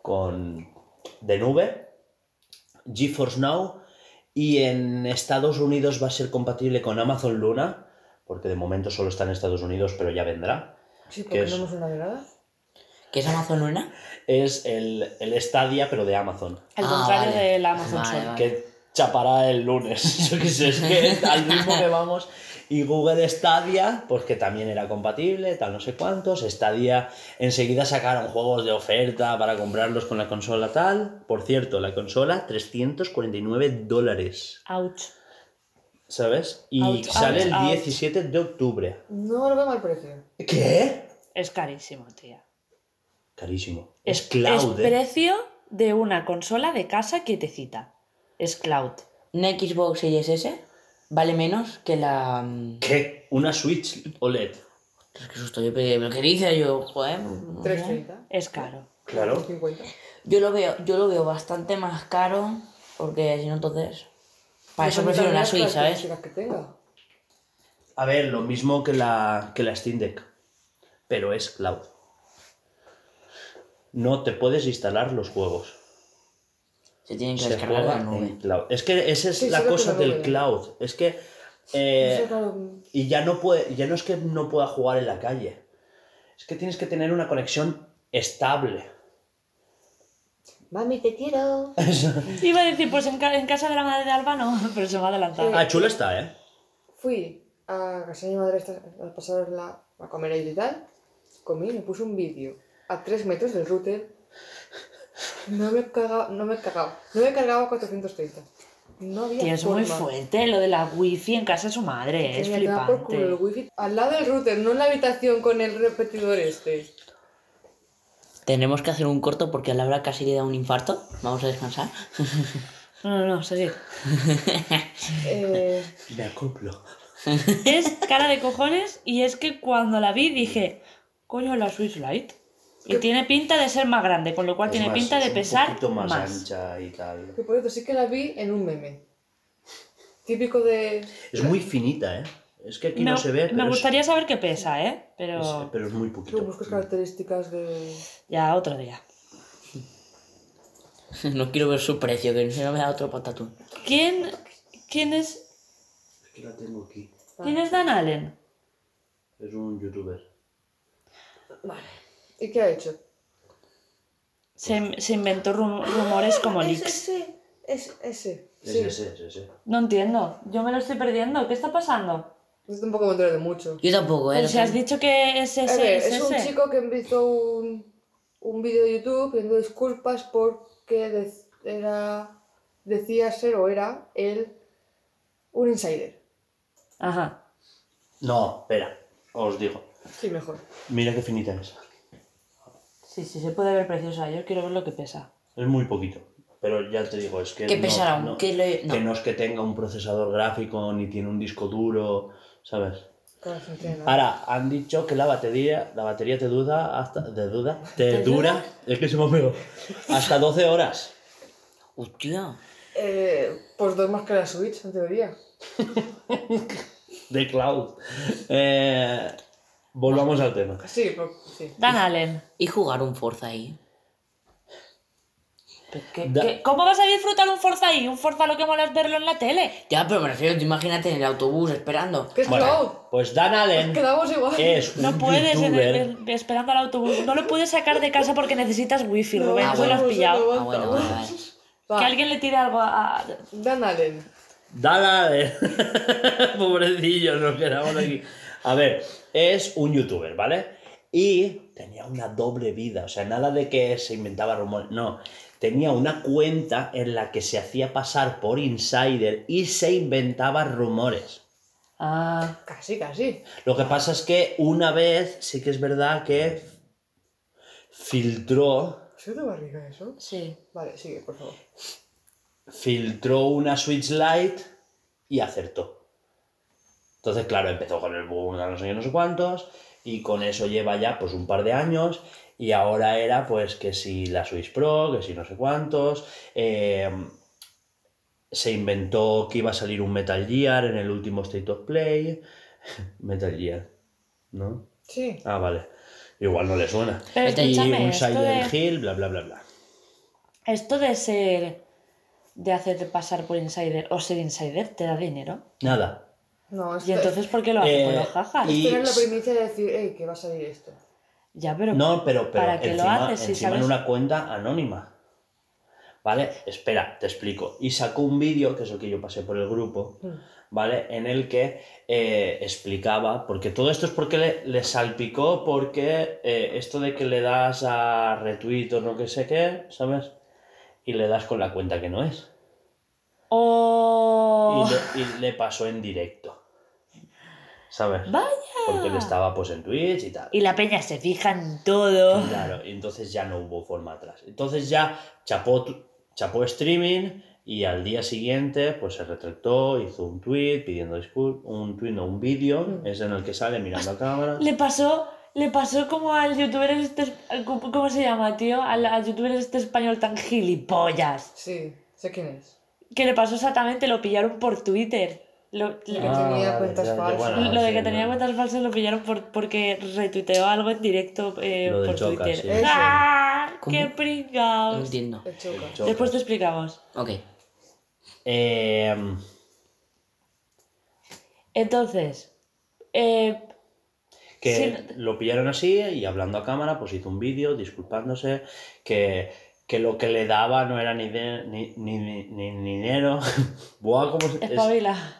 con de nube, GeForce Now, y en Estados Unidos va a ser compatible con Amazon Luna, porque de momento solo está en Estados Unidos, pero ya vendrá. Sí, ¿Qué porque es? no hemos una. ¿Qué es Amazon Luna? Es el, el Stadia, pero de Amazon. El Ah, contrario vale. del Amazon Vale, Sol. vale. que chapará el lunes. Yo qué sé, es que al ritmo que vamos. Y Google Stadia, pues que también era compatible, tal no sé cuántos. Stadia enseguida sacaron juegos de oferta para comprarlos con la consola tal. Por cierto, la consola 349 dólares, Ouch. ¿sabes? Y Ouch, sale el ouch, ouch. 17 de octubre. No lo veo mal precio. ¿Qué? Es carísimo, tía. Carísimo. Es, Es cloud, es ¿eh? precio de una consola de casa quietecita. Es cloud. Una Xbox Series S vale menos que la. mm, ¿Qué? Una Switch OLED. Es que susto, yo pe- lo que dice yo, joder. no sé. 330. Es caro. Claro. 350. Yo lo veo, yo lo veo bastante más caro, porque si no entonces. Para eso prefiero las Switch, ¿sabes? características que tenga. A ver, lo mismo que la, que la Steam Deck, pero es cloud. No te puedes instalar los juegos. Se tienen que Se descargar la nube. en cloud. Es que esa es Sí, la cosa del nube. cloud. Es que eh, y ya no puede, ya no es que no pueda jugar en la calle. Es que tienes que tener una conexión estable. Mami, te quiero. Iba a decir, pues en, ca- en casa de la madre de Alba no, pero se me ha adelantado. Ah, chula está, ¿eh? Fui a casa de mi madre esta- a pasarla a comer ahí y tal. Comí y me puse un vídeo a 3 metros del router. No me he cagado, no me he cagado. No me he cargado a 430. No había Tío, es muy fuerte lo de la wifi en casa de su madre, es me da por culo el flipante. wifi al lado del router, no en la habitación con el repetidor este. Tenemos que hacer un corto porque a Laura casi le da un infarto. Vamos a descansar. No, no, no, seguir. Eh, Me acoplo. Es cara de cojones y es que cuando la vi dije, coño, la Switch Lite. Y tiene pinta de ser más grande, con lo cual Es tiene más- pinta de es un pesar poquito más, más. ancha y tal. que por cierto, sí que la vi en un meme. Típico de. Es muy finita, ¿eh? Es que aquí Me, no se ve, me es- gustaría saber qué pesa, ¿eh? Pero es- pero es muy poquito. buscas características de. ya otro día. no quiero ver su precio, que si no me da otro patatún. ¿Quién, quién es, Es que la tengo aquí. quién es Dan Allen? Es un youtuber. Vale. ¿Y qué ha hecho? Se, se inventó rum- rumores como leaks. ese. Es ese. Sí. ese, es ese. No entiendo, yo me lo estoy perdiendo. ¿Qué está pasando? Yo tampoco me entero de mucho. Yo tampoco, ¿eh? Pero si has dicho que es A ese, ver, es es un ese. chico que hizo un, un vídeo de YouTube pidiendo disculpas porque de- era, decía ser o era él un insider. Ajá. No, espera, os digo. Sí, mejor. Mira qué finita es. Sí, sí, se puede ver preciosa. Yo quiero ver lo que pesa. Es muy poquito. Pero ya te digo, es que. ¿Qué no- pesará? no- ¿Qué le- no. Que no es que tenga un procesador gráfico ni tiene un disco duro, ¿sabes? Ahora, han dicho que la batería, la batería te duda hasta. ¿Te duda? Te dura. Es que se me pegado. Hasta 12 horas. Hostia. Eh, pues dos más que la Switch, en teoría. De cloud. Eh, volvamos al tema. Sí, sí. Dan Allen. Y jugar un Forza ahí. ¿Qué- Da- qué- ¿Cómo vas a disfrutar un Forza ahí? Un Forza lo que mola es verlo en la tele. Ya, pero me refiero, imagínate en el autobús esperando. ¿Qué es Bueno, pues Dan Allen Quedamos igual. es un No puedes en youtuber. el- esperando al autobús. No lo puedes sacar de casa porque necesitas wifi, No, Rubén. ah, ¿Se lo has pillado? Ah, bueno, vale, vale. Va, Que alguien le tire algo a... a- Dan Allen. Dan Allen. Pobrecillo, nos quedamos aquí. A ver, es un youtuber, ¿vale? Y tenía una doble vida, o sea, nada de que se inventaba rumores, no. Tenía una cuenta en la que se hacía pasar por insider y se inventaba rumores. Ah, Casi, casi. Lo que pasa es que una vez sí que es verdad que filtró ¿Soy de barriga eso? sí. Vale, sigue, por favor. filtró una Switch Lite y acertó. Entonces, claro, empezó con el boom, no sé qué, no sé cuántos, y con eso lleva ya pues un par de años, y ahora era pues que si la Switch Pro, que si no sé cuántos, eh, se inventó que iba a salir un Metal Gear en el último State of Play. Metal Gear, ¿no? Sí. Ah, vale. Igual no le suena. Pero y un Silent de- Hill, bla, bla, bla, bla. Esto de ser. de hacerte pasar por insider o ser insider te da dinero. No, Nada. es ¿Y entonces por qué lo hace? por Eh, los jajas. y- tener la primicia de decir, hey, que va a salir esto. Ya, pero. No, pero, pero ¿Para qué lo encima, haces si encima en sabes? una cuenta anónima. ¿Vale? Espera, te explico. Y sacó un vídeo, que es el que yo pasé por el grupo, Mm. ¿vale? En el que eh, explicaba, porque todo esto es porque le, le salpicó, porque eh, esto de que le das a retweet o no que sé qué, ¿sabes? Y le das con la cuenta que no es. ¡Oh! Y, le, y le pasó en directo. ¿Sabes? ¡Vaya! Porque él estaba pues en Twitch y tal. Y la peña se fija en todo. Claro, y entonces ya no hubo forma atrás. Entonces ya chapó, chapó streaming y al día siguiente pues se retractó, hizo un tweet pidiendo disculpas, un tweet no, un vídeo, es en el que sale mirando a cámara. Le pasó. Le pasó como al youtuber este. ¿Cómo cómo se llama, tío? Al, al youtuber este español tan gilipollas. Sí, sé quién es. Que le pasó exactamente, lo pillaron por Twitter. Lo, lo- tenía cuentas falsas. lo de que tenía cuentas falsas lo pillaron por, porque retuiteó algo en directo eh, por Choca, Twitter. sí. ¡Ah! ¿Cómo? ¡Qué No pringaos! entiendo. Después te explicamos. Ok. Eh, Entonces, eh, que Sí. lo pillaron así y hablando a cámara pues hizo un vídeo disculpándose que, que lo que le daba no era ni, de- ni, ni, ni- ni dinero. Buah, ¿cómo se- es- espabila.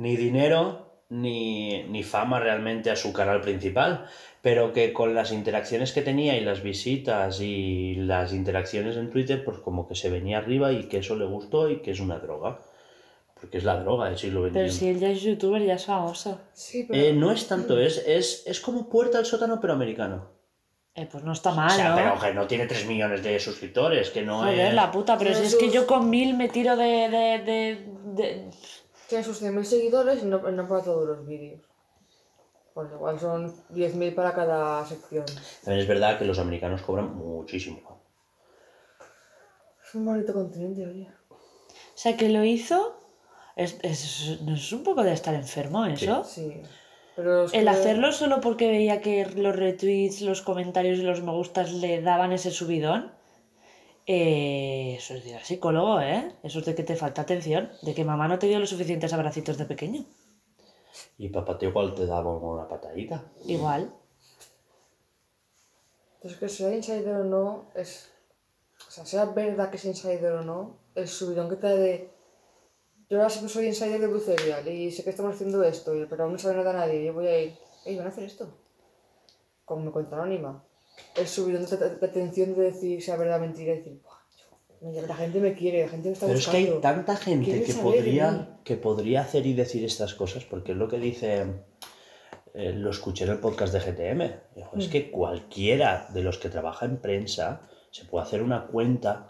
Ni dinero ni, ni fama realmente a su canal principal, pero que con las interacciones que tenía y las visitas y las interacciones en Twitter, pues como que se venía arriba y que eso le gustó y que es una droga. Porque es la droga del siglo XXI. Pero si él ya es youtuber, ya es famoso. Sí, pero. Eh, no es tanto, es, es, es como Puerta al sótano, pero americano. Eh, pues no está mal, o sea, ¿no? pero que no tiene 3 millones de suscriptores, que no Joder, es... la puta, pero si es que yo con mil me tiro de... de, de, de- Tiene sus 100.000 seguidores y no, no para todos los vídeos. Pues igual son 10.000 para cada sección. También es verdad que los americanos cobran muchísimo. Es un bonito continente, oye. O sea, que lo hizo... Es, es, ¿no es un poco de estar enfermo eso? Sí. Pero es El que- hacerlo solo porque veía que los retweets, los comentarios y los me gustas le daban ese subidón. Eh, eso es de psicólogo, ¿eh? Eso es de que te falta atención, de que mamá no te dio los suficientes abracitos de pequeño. Y papá te igual te daba una patadita. Igual. Entonces, que sea insider o no, es. O sea, sea verdad que es insider o no, el subidón que te da de. Yo ahora sí que soy insider de Blue Serial y sé que estamos haciendo esto, pero aún no sabe nada nadie. Yo voy a ir. ¡Ey, van a hacer esto! Como mi cuenta anónima. El subidón de, atención de decir sea verdad o mentira y decir, "Buah, yo- la gente me quiere, la gente me está Pero es que hay tanta gente que podría, que podría hacer y decir estas cosas, porque es lo que dice, eh, lo escuché en el podcast de GTM. Es Mm. que cualquiera de los que trabaja en prensa se puede hacer una cuenta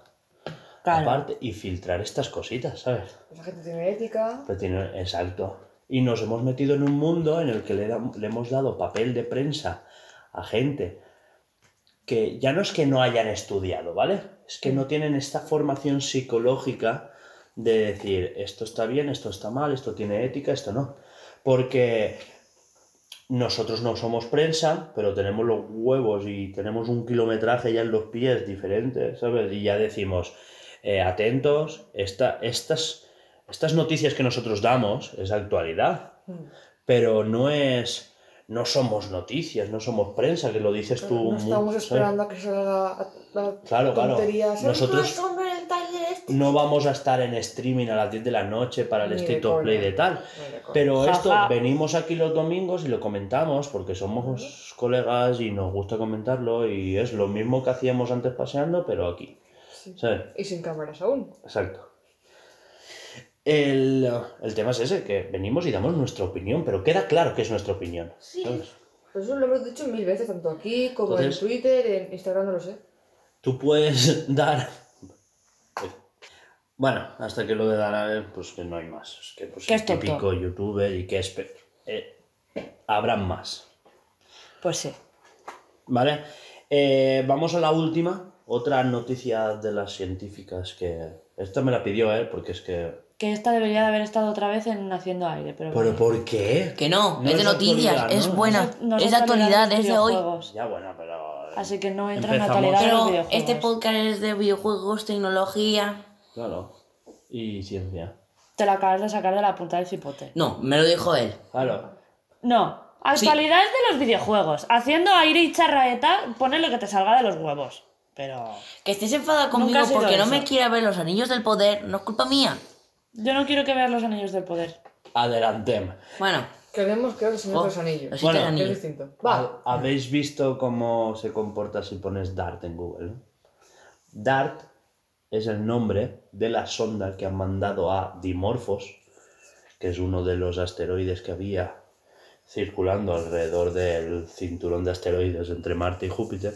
Claro. aparte y filtrar estas cositas, ¿sabes? Esa gente tiene ética. Pero tiene- exacto. Y nos hemos metido en un mundo en el que le, le hemos dado papel de prensa a gente que ya no es que no hayan estudiado, ¿vale? Es que no tienen esta formación psicológica de decir esto está bien, esto está mal, esto tiene ética, esto no. Porque nosotros no somos prensa, pero tenemos los huevos y tenemos un kilometraje ya en los pies diferente, ¿sabes? Y ya decimos, eh, atentos, esta, estas, estas noticias que nosotros damos es actualidad, pero no es... No somos noticias, no somos prensa, que lo dices tú. no muy- estamos ¿sabes? esperando a que salga la Claro, claro. tontería. ¿sabes? Nosotros- este. No vamos a estar en streaming a las 10 de la noche para el Ni de State of. Play de tal. Pero esto, venimos aquí los domingos y lo comentamos porque somos colegas y nos gusta comentarlo y es lo mismo que hacíamos antes paseando, pero aquí. Sí. ¿Sabes? Y sin cámaras aún. Exacto. El, el tema es ese, que venimos y damos nuestra opinión, pero queda claro que es nuestra opinión. ¿sabes? Pero eso lo hemos dicho mil veces, tanto aquí como Entonces- en Twitter, en Instagram, no lo sé. Tú puedes dar... Bueno, hasta que lo de Danae, pues que no hay más. Es que pues es tonto. típico youtuber y que es... eh, habrán más. Pues sí. ¿Vale? Eh, vamos a la última. Otra noticia de las científicas que... Esta me la pidió él porque es que... Que esta debería de haber estado otra vez en Haciendo Aire, pero... ¿Pero por qué? Que no, No es de noticias, es ¿no? buena, No es de actualidad, es de hoy. Ya bueno, pero... Así que no entra en la Empezamos- actualidad de los este podcast es de videojuegos, tecnología. Claro. Y ciencia. Te lo acabas de sacar de la punta del cipote. No, me lo dijo él. Claro. No, actualidad es de los videojuegos. Haciendo aire y charraeta, pones lo que te salga de los huevos. Pero Que estés enfadado Nunca conmigo porque no eso. me quiera ver los anillos del poder, no es culpa mía. Yo no quiero que veas los anillos del poder. Adelantemos. Bueno, Queremos que Oh, los anillos. los Bueno, es distinto. Va. ¿Habéis visto cómo se comporta si pones DART en Google? no? DART es el nombre de la sonda que han mandado a Dimorphos, que es uno de los asteroides que había circulando alrededor del cinturón de asteroides entre Marte y Júpiter,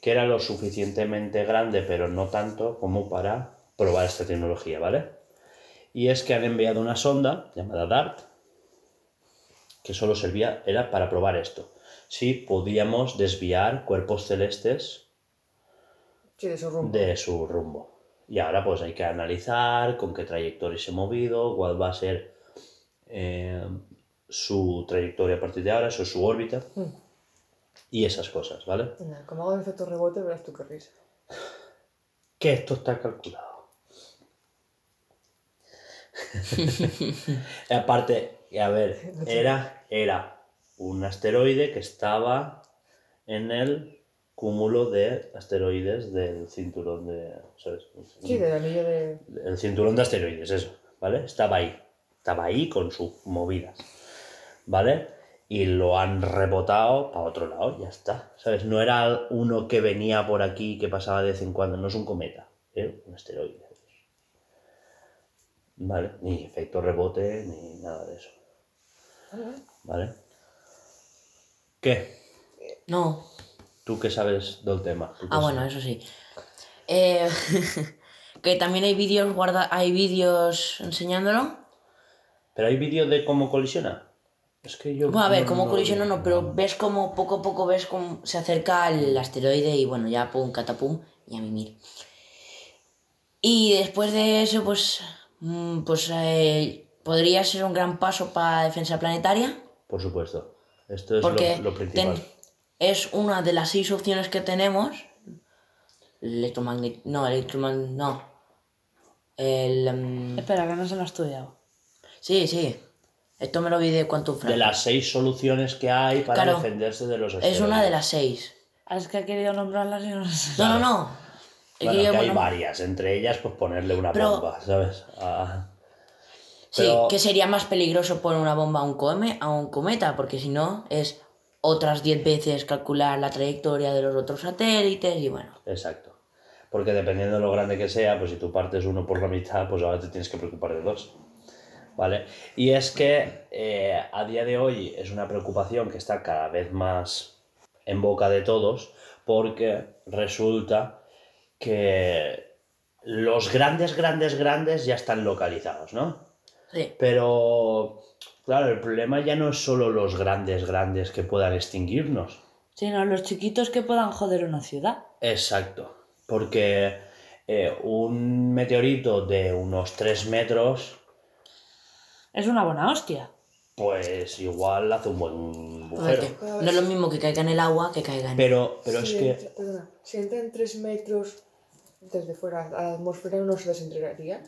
que era lo suficientemente grande, pero no tanto como para probar esta tecnología, ¿vale? Y es que han enviado una sonda llamada DART, que solo servía, era para probar esto. Si podíamos desviar cuerpos celestes Sí, de su rumbo. de su rumbo. Y ahora pues hay que analizar con qué trayectoria se ha movido, cuál va a ser eh, su trayectoria a partir de ahora, eso es su órbita. Y esas cosas, ¿vale? Como hago el efecto rebote, verás tú qué risa. Que esto está calculado. Aparte, a ver, era, era un asteroide que estaba en el cúmulo de asteroides del cinturón de. ¿sabes? Sí, del anillo de. El cinturón de asteroides, eso, ¿vale? Estaba ahí. Estaba ahí con sus movidas, ¿vale? Y lo han rebotado para otro lado, ya está. ¿Sabes? No era uno que venía por aquí que pasaba de vez en cuando, no es un cometa, es un asteroide. ¿Vale? Ni efecto rebote, ni nada de eso. ¿Vale? ¿Qué? No. ¿Tú qué sabes del tema? ¿Tú qué Ah, bueno, eso sí. Eh, que también hay vídeos guarda hay vídeos enseñándolo. ¿Pero hay vídeo de cómo colisiona? Es que yo... Bueno, a ver, no- cómo no- colisiona no, pero ves como poco a poco ves cómo se acerca al asteroide y bueno, ya pum, catapum y a mimir. Y después de eso, pues, pues eh, podría ser un gran paso para la defensa planetaria, Por supuesto. Esto es porque lo, lo principal. ten- es una de las seis opciones que tenemos. Electromagnet... No, electromagnet... No. El... mm, Espera, que no se lo ha estudiado. Sí, sí. Esto me lo vi de Quantum De Fracture. las seis soluciones que hay para Claro. defenderse de los Es asteroides. una de las seis. Es que ha querido nombrarlas y no sé. No, no, no. Bueno, que hay varias. Entre ellas, pues ponerle una Pero- bomba, ¿sabes? Ah, Sí, Pero- que sería más peligroso poner una bomba a un, come, a un cometa, porque si no es otras 10 veces calcular la trayectoria de los otros satélites y bueno. exacto. Porque dependiendo de lo grande que sea, pues si tú partes uno por la mitad, pues ahora te tienes que preocupar de dos. ¿Vale? Y es que eh, a día de hoy es una preocupación que está cada vez más en boca de todos, porque resulta que los grandes, grandes, grandes ya están localizados, ¿no? Sí. Pero, claro, el problema ya no es solo los grandes, grandes que puedan extinguirnos. Sino los chiquitos que puedan joder una ciudad. Exacto. Porque eh, un meteorito de unos 3 metros, Es una buena hostia. pues igual hace un buen agujero. No es lo mismo que caiga en el agua que caiga en... Pero, pero es que, entra- perdona, si entran 3 metros desde fuera a la atmósfera, ¿no se desintegraría?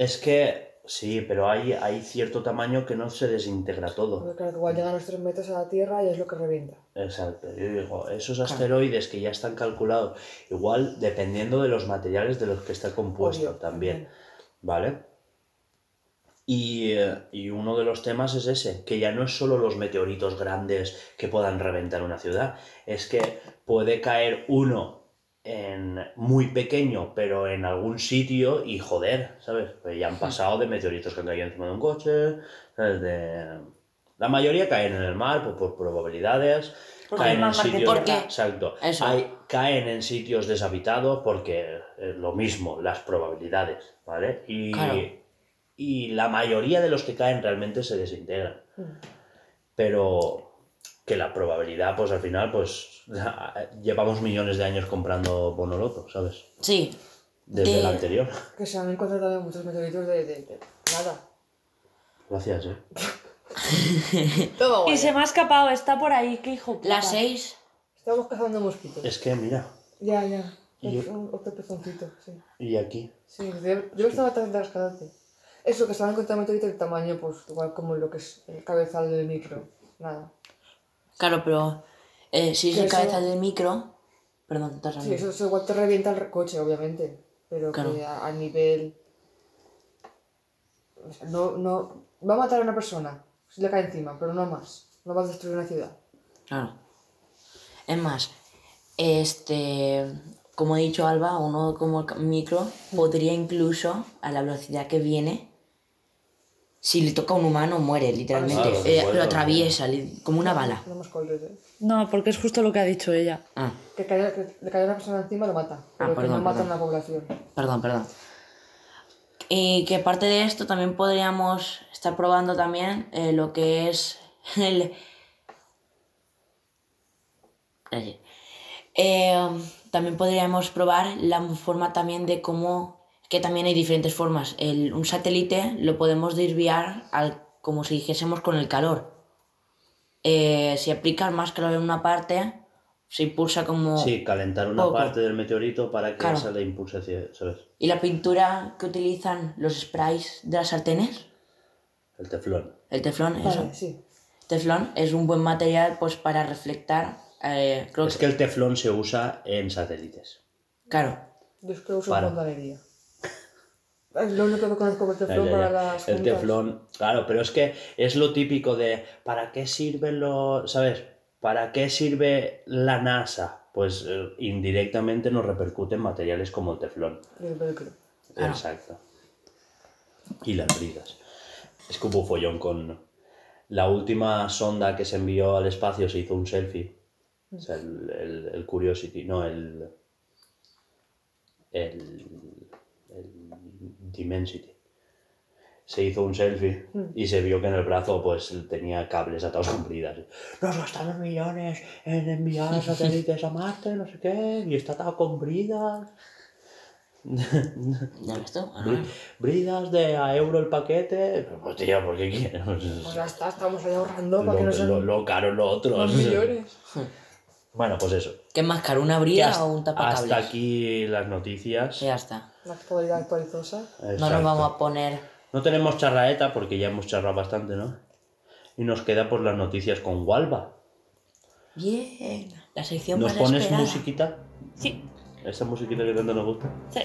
es que, sí, pero hay, hay cierto tamaño que no se desintegra todo. Porque claro, que igual llegan los 3 metros a la Tierra y es lo que revienta. Exacto, yo digo, esos asteroides que ya están calculados, igual dependiendo de los materiales de los que está compuesto Obvio, también, ¿vale? Y, eh, y uno de los temas es ese, que ya no es solo los meteoritos grandes que puedan reventar una ciudad, es que puede caer uno en muy pequeño, pero en algún sitio y joder, ¿sabes? Pues ya han pasado de meteoritos que han caído encima de un coche, ¿sabes? De... La mayoría caen en el mar por probabilidades, Porque caen en sitios. Porque- Exacto. Hay- caen en sitios deshabitados porque es lo mismo, las probabilidades, ¿vale? Y, Claro. y la mayoría de los que caen realmente se desintegran. Mm. Pero que la probabilidad, pues al final, pues llevamos millones de años comprando Bonoloto, ¿sabes? Sí, Desde De- el anterior. Que se han encontrado también muchos meteoritos de, de- de nada. Gracias, ¿eh? Toma. Y se me ha escapado, está por ahí, qué hijo puta. las seis. Estamos cazando mosquitos. Es que, mira, Ya, ya. Y un- otro pezoncito, sí. y aquí. Sí, yo, estaba tratando de rescatarte. Eso, que se han encontrado meteoritos del tamaño, pues igual como lo que es el cabezal del micro. Nada. Claro, pero eh, si es el eso- cabeza del micro. Perdón, te Sí, eso, eso igual te revienta el coche, obviamente. Pero Claro. que a, a nivel. o sea, No, no. Va a matar a una persona si le cae encima, pero no más. No va a destruir una ciudad. Claro. Es más, este, como he dicho Alba, uno como el micro podría incluso a la velocidad que viene, si le toca a un humano muere, literalmente. Eh, bueno, lo atraviesa, como una bala. No ¿eh? Porque es justo lo que ha dicho ella. Ah, Que, que le caiga una persona encima lo mata. Pero que perdón, no mata a perdón. una población. perdón, perdón. Y que aparte de esto también podríamos estar probando también eh, lo que es el... Eh, también podríamos probar la forma también de cómo, que también hay diferentes formas. El, un satélite lo podemos desviar al, como si dijésemos con el calor. Eh, si aplicas más calor en una parte, se impulsa como... Sí, calentar una Poco. parte del meteorito para que Claro. esa le impulse hacia, ¿sabes? ¿Y la pintura que utilizan los sprays de las sartenes? El teflón. El teflón, eso. Vale, sí. Teflón es un buen material pues para reflectar. eh, creo Es que el teflón se usa en satélites. Claro, Yo es que uso Para. fontanería. Es lo único que conozco con el Ya, teflón ya, para las El juntas. teflón, claro, pero es que es lo típico de ¿para qué sirven los, sabes? ¿Para qué sirve la NASA? Pues eh, indirectamente nos repercute en materiales como el teflón. Y el velcro. Exacto. Y las bridas. Es que hubo follón con la última sonda que se envió al espacio se hizo un selfie. O sea, el, el- el Curiosity, no, el, el Dimensity. Se hizo un selfie y se vio que en el brazo pues tenía cables atados con bridas. Nos gastamos millones en enviar satélites a Marte, no sé qué, y está atado con bridas. ¿ya ves tú? Ah, Bri- Bridas de a euro el paquete. Pues tío, ¿por qué quieres? Pues ya está, estamos ahí ahorrando para que Lo, no sean lo, lo caro lo otro. más millones. Bueno, pues eso. ¿Qué es más caro, una brida hasta, o un tapacables? hasta aquí las noticias. Ya está. La actualidad actualizosa. No nos vamos a poner. No tenemos charraeta porque ya hemos charrado bastante, ¿no? Y nos queda pues las noticias con Walva. Bien. La sección ¿Nos más pones esperada. musiquita? Sí, Esa musiquita que tanto nos gusta. sí.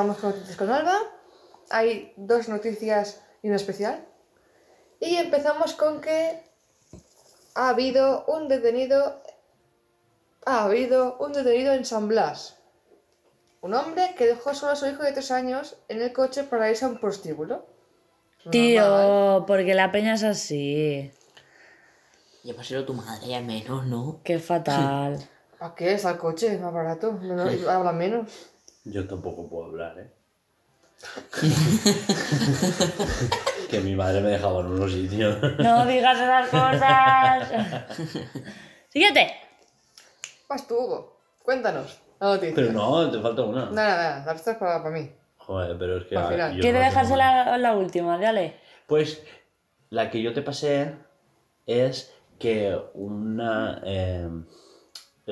Empezamos con noticias con Alba. Hay dos noticias y una especial. Y empezamos con que ha habido un detenido. Ha habido un detenido en San Blas. Un hombre que dejó solo a su hijo de tres años en el coche para irse a un prostíbulo. Normal. Tío, porque la peña es así. Llévaselo a tu madre al menos, ¿no? Qué fatal. ¿A qué? Es al coche, es más barato. Menos- habla menos. Yo tampoco puedo hablar, ¿eh? que mi madre me dejaba en unos sitios. No digas esas cosas. Siguiente. Vas tú, Hugo. Cuéntanos la noticia. Pero no, te falta una. Nada, nada, la para, para mí. Joder, pero es que. Ah, final. yo Quiere no dejarse la, la última, dale. Pues la que yo te pasé es que una. eh,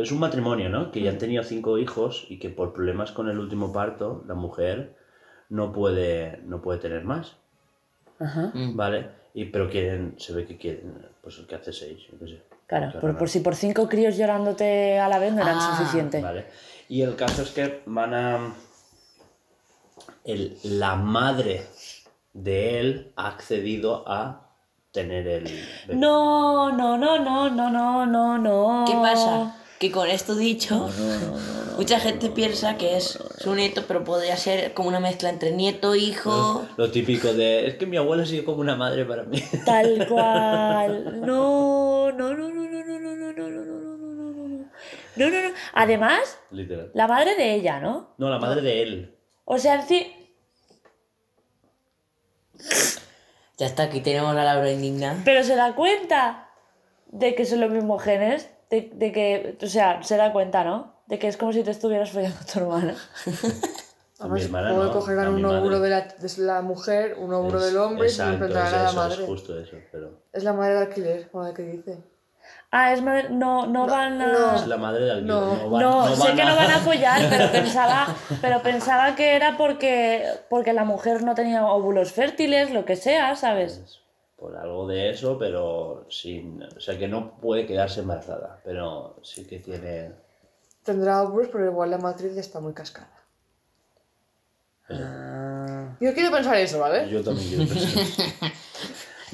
Es un matrimonio, ¿no? Que ya Mm. han tenido cinco hijos y que por problemas con el último parto, la mujer no puede, no puede tener más. Ajá. ¿Vale? Y, pero quieren, se ve que quieren, pues el que hace seis, yo qué sé. Claro, por, si por cinco críos llorándote a la vez no eran Ah, suficiente. Vale. Y el caso es que van a. El, la madre de él ha accedido a tener el. bebé. No, no, no, no, no, no, no, no. ¿Qué pasa? Que con esto dicho, mucha gente piensa que es su nieto, pero podría ser como una mezcla entre nieto, hijo. Lo típico de. Es que mi abuela sigue como una madre para mí. Tal cual. No, no, no, no, no, no, no, no, no, no, no, no, no, no, no. No, no, no. Además, Literal. la madre de ella, ¿no? No, la madre de él. O sea, sí. Ya está, aquí tenemos a Laura indignada. Pero se da cuenta de que son los mismos genes. De, de que, o sea, se da cuenta, ¿no? De que es como si te estuvieras follando a tu hermana. A mi Además, hermana puede no, coger a un madre. óvulo de la, de la mujer, un óvulo Es- del hombre y exacto, implantará es a la eso, madre. Es justo eso, pero. Es la madre de alquiler, como la que dice. Ah, es madre. No, no, van a. no. Es la madre de alquiler. No. No, van- No, sé van que no van a follar, pero pensaba, pero pensaba que era porque, porque la mujer no tenía óvulos fértiles, lo que sea, ¿sabes? Por algo de eso, pero sin. O sea, que no puede quedarse embarazada, pero sí que tiene. Tendrá óvulos, pero igual la matriz ya está muy cascada. Yo quiero pensar eso, ¿vale? Yo también quiero pensar.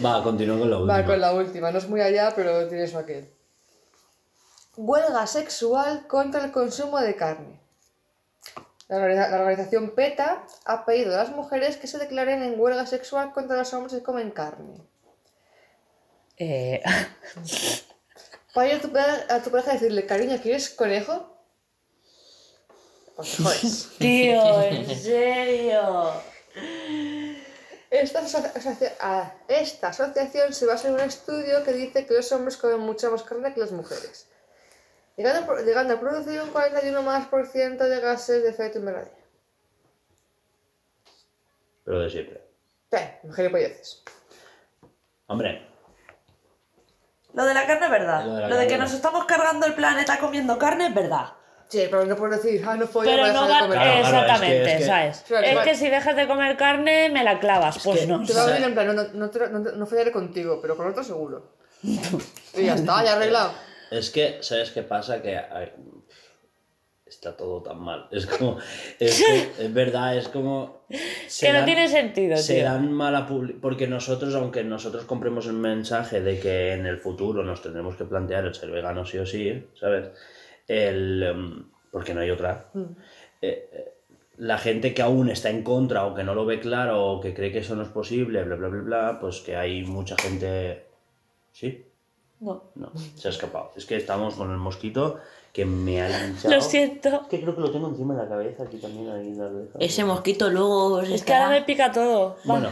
Va, continúo con la última. Va con la última, no es muy allá, pero tiene eso aquel. Huelga sexual contra el consumo de carne. La organización PETA ha pedido a las mujeres que se declaren en huelga sexual contra los hombres que comen carne. Eh, Para ir a tu, pareja- a tu pareja y decirle, cariño, ¿quieres conejo? Pues tío, en serio. Esta, aso- asocia- ah, esta asociación se basa en un estudio que dice que los hombres comen mucha más carne que las mujeres, llegando a, pro- llegando a producir un 41 más por ciento de gases de efecto invernadero. Pero de siempre. Eh, gilipolleces. Hombre, Lo de la carne es verdad. Lo de Lo de que nos estamos cargando el planeta comiendo carne es verdad. Sí, pero no puedes decir, ah, no fue Pero no va... Claro, claro, Exactamente, es que- es que- ¿sabes? Claro, es que si dejas de comer carne, me la clavas. Pues que- no. Te va a venir en plan, no, no, no, no, follaré contigo, pero con otro seguro. y ya está, ya arreglado. es que, ¿sabes qué pasa? Que está todo tan mal. Es como. Es, es verdad, es como. Que no dan- tiene sentido, Se tío. dan mala publicidad. Porque nosotros, aunque nosotros compremos el mensaje de que en el futuro nos tendremos que plantear el ser vegano sí o sí, ¿sabes? El, em, porque no hay otra. Eh, eh, la gente que aún está en contra o que no lo ve claro o que cree que eso no es posible, bla, bla, bla, bla, pues que hay mucha gente... ¿Sí? No. No, se ha escapado. Es que estamos con el mosquito que me ha hinchado. Lo siento. Es que creo que lo tengo encima de la cabeza, aquí también, ahí en la oreja. Ese mosquito luego Es que ahora me pica todo. Va. Bueno,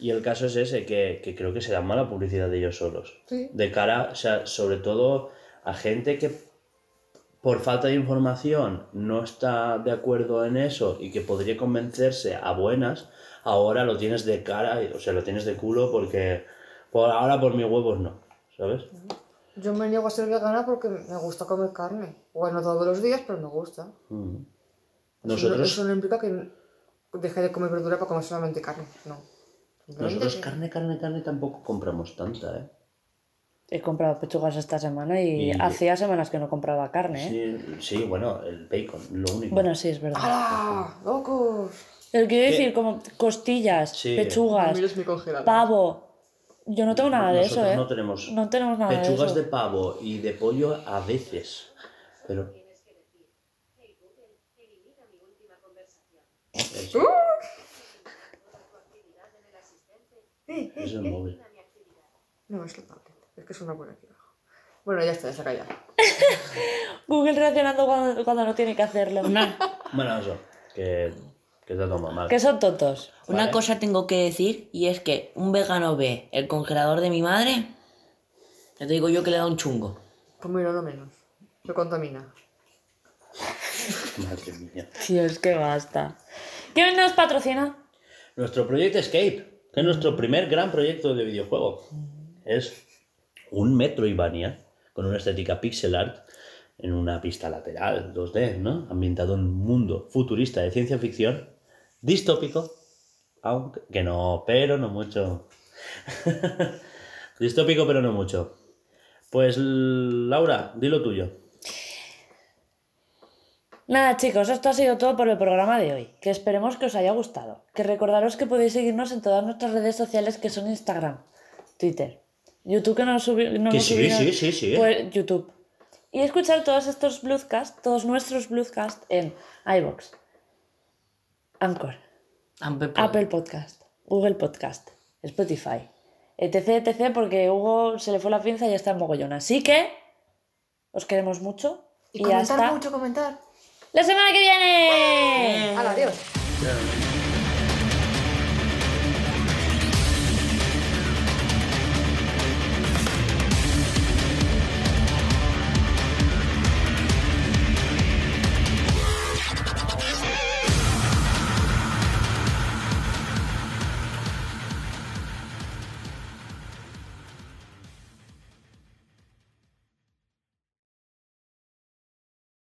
y el caso es ese, que, que creo que se dan mala publicidad de ellos solos. Sí. De cara, o sea, sobre todo a gente que por falta de información no está de acuerdo en eso y que podría convencerse a buenas, ahora lo tienes de cara, o sea, lo tienes de culo porque por ahora por mis huevos no, ¿sabes? Yo me niego a ser vegana porque me gusta comer carne. Bueno, todos los días, pero me gusta. Mm. Eso no- Nosotros, Eso no implica que deje de comer verdura para comer solamente carne. No. Nosotros que- carne, carne, carne tampoco compramos tanta, ¿eh? He comprado pechugas esta semana y, Y- hacía semanas que no compraba carne, ¿eh? Sí, sí, bueno, el bacon, lo único. Bueno, sí, es verdad. ¡Hala! ¡Locos! Pero quiero ¿Qué? decir, como costillas, Sí. pechugas, pavo. Yo no tengo nada de eso, Nosotros ¿eh? no tenemos No tenemos nada de pechugas eso. de pavo y de pollo a veces, pero... Eso. Eso es el móvil. No, es la tablet. Es que suena por aquí abajo. Bueno, ya está, ya está callado. Google reaccionando cuando, cuando no tiene que hacerlo. Bueno, eso, que, que te toma mal. Que son tontos. Una Vale. cosa tengo que decir y es que un vegano ve el congelador de mi madre, ya te digo yo que le da un chungo. Pues mira, no menos. Se contamina. Madre mía. Es que basta. ¿Quién nos patrocina? Nuestro proyecto Escape, que es nuestro primer gran proyecto de videojuego. Es un Metroidvania con una estética pixel art en una pista lateral 2D, ¿no? Ambientado en un mundo futurista de ciencia ficción, distópico, aunque que no, pero no mucho. distópico, pero no mucho. Pues Laura, di lo tuyo. Nada chicos, esto ha sido todo por el programa de hoy, que esperemos que os haya gustado. Que recordaros que podéis seguirnos en todas nuestras redes sociales que son Instagram, Twitter, YouTube que no, subi- no Que sí, subido, sí, sí, sí. pues YouTube. Y escuchar todos estos Bluescasts, todos nuestros Bluescasts en iVoox, Anchor, Ampe- Apple Podcast, Google Podcast, Spotify, etc, etc, porque Hugo se le fue la pinza y ya está en mogollón. Así que os queremos mucho Y, y, comentar hasta mucho, comentar. la semana que viene. Hala, adiós.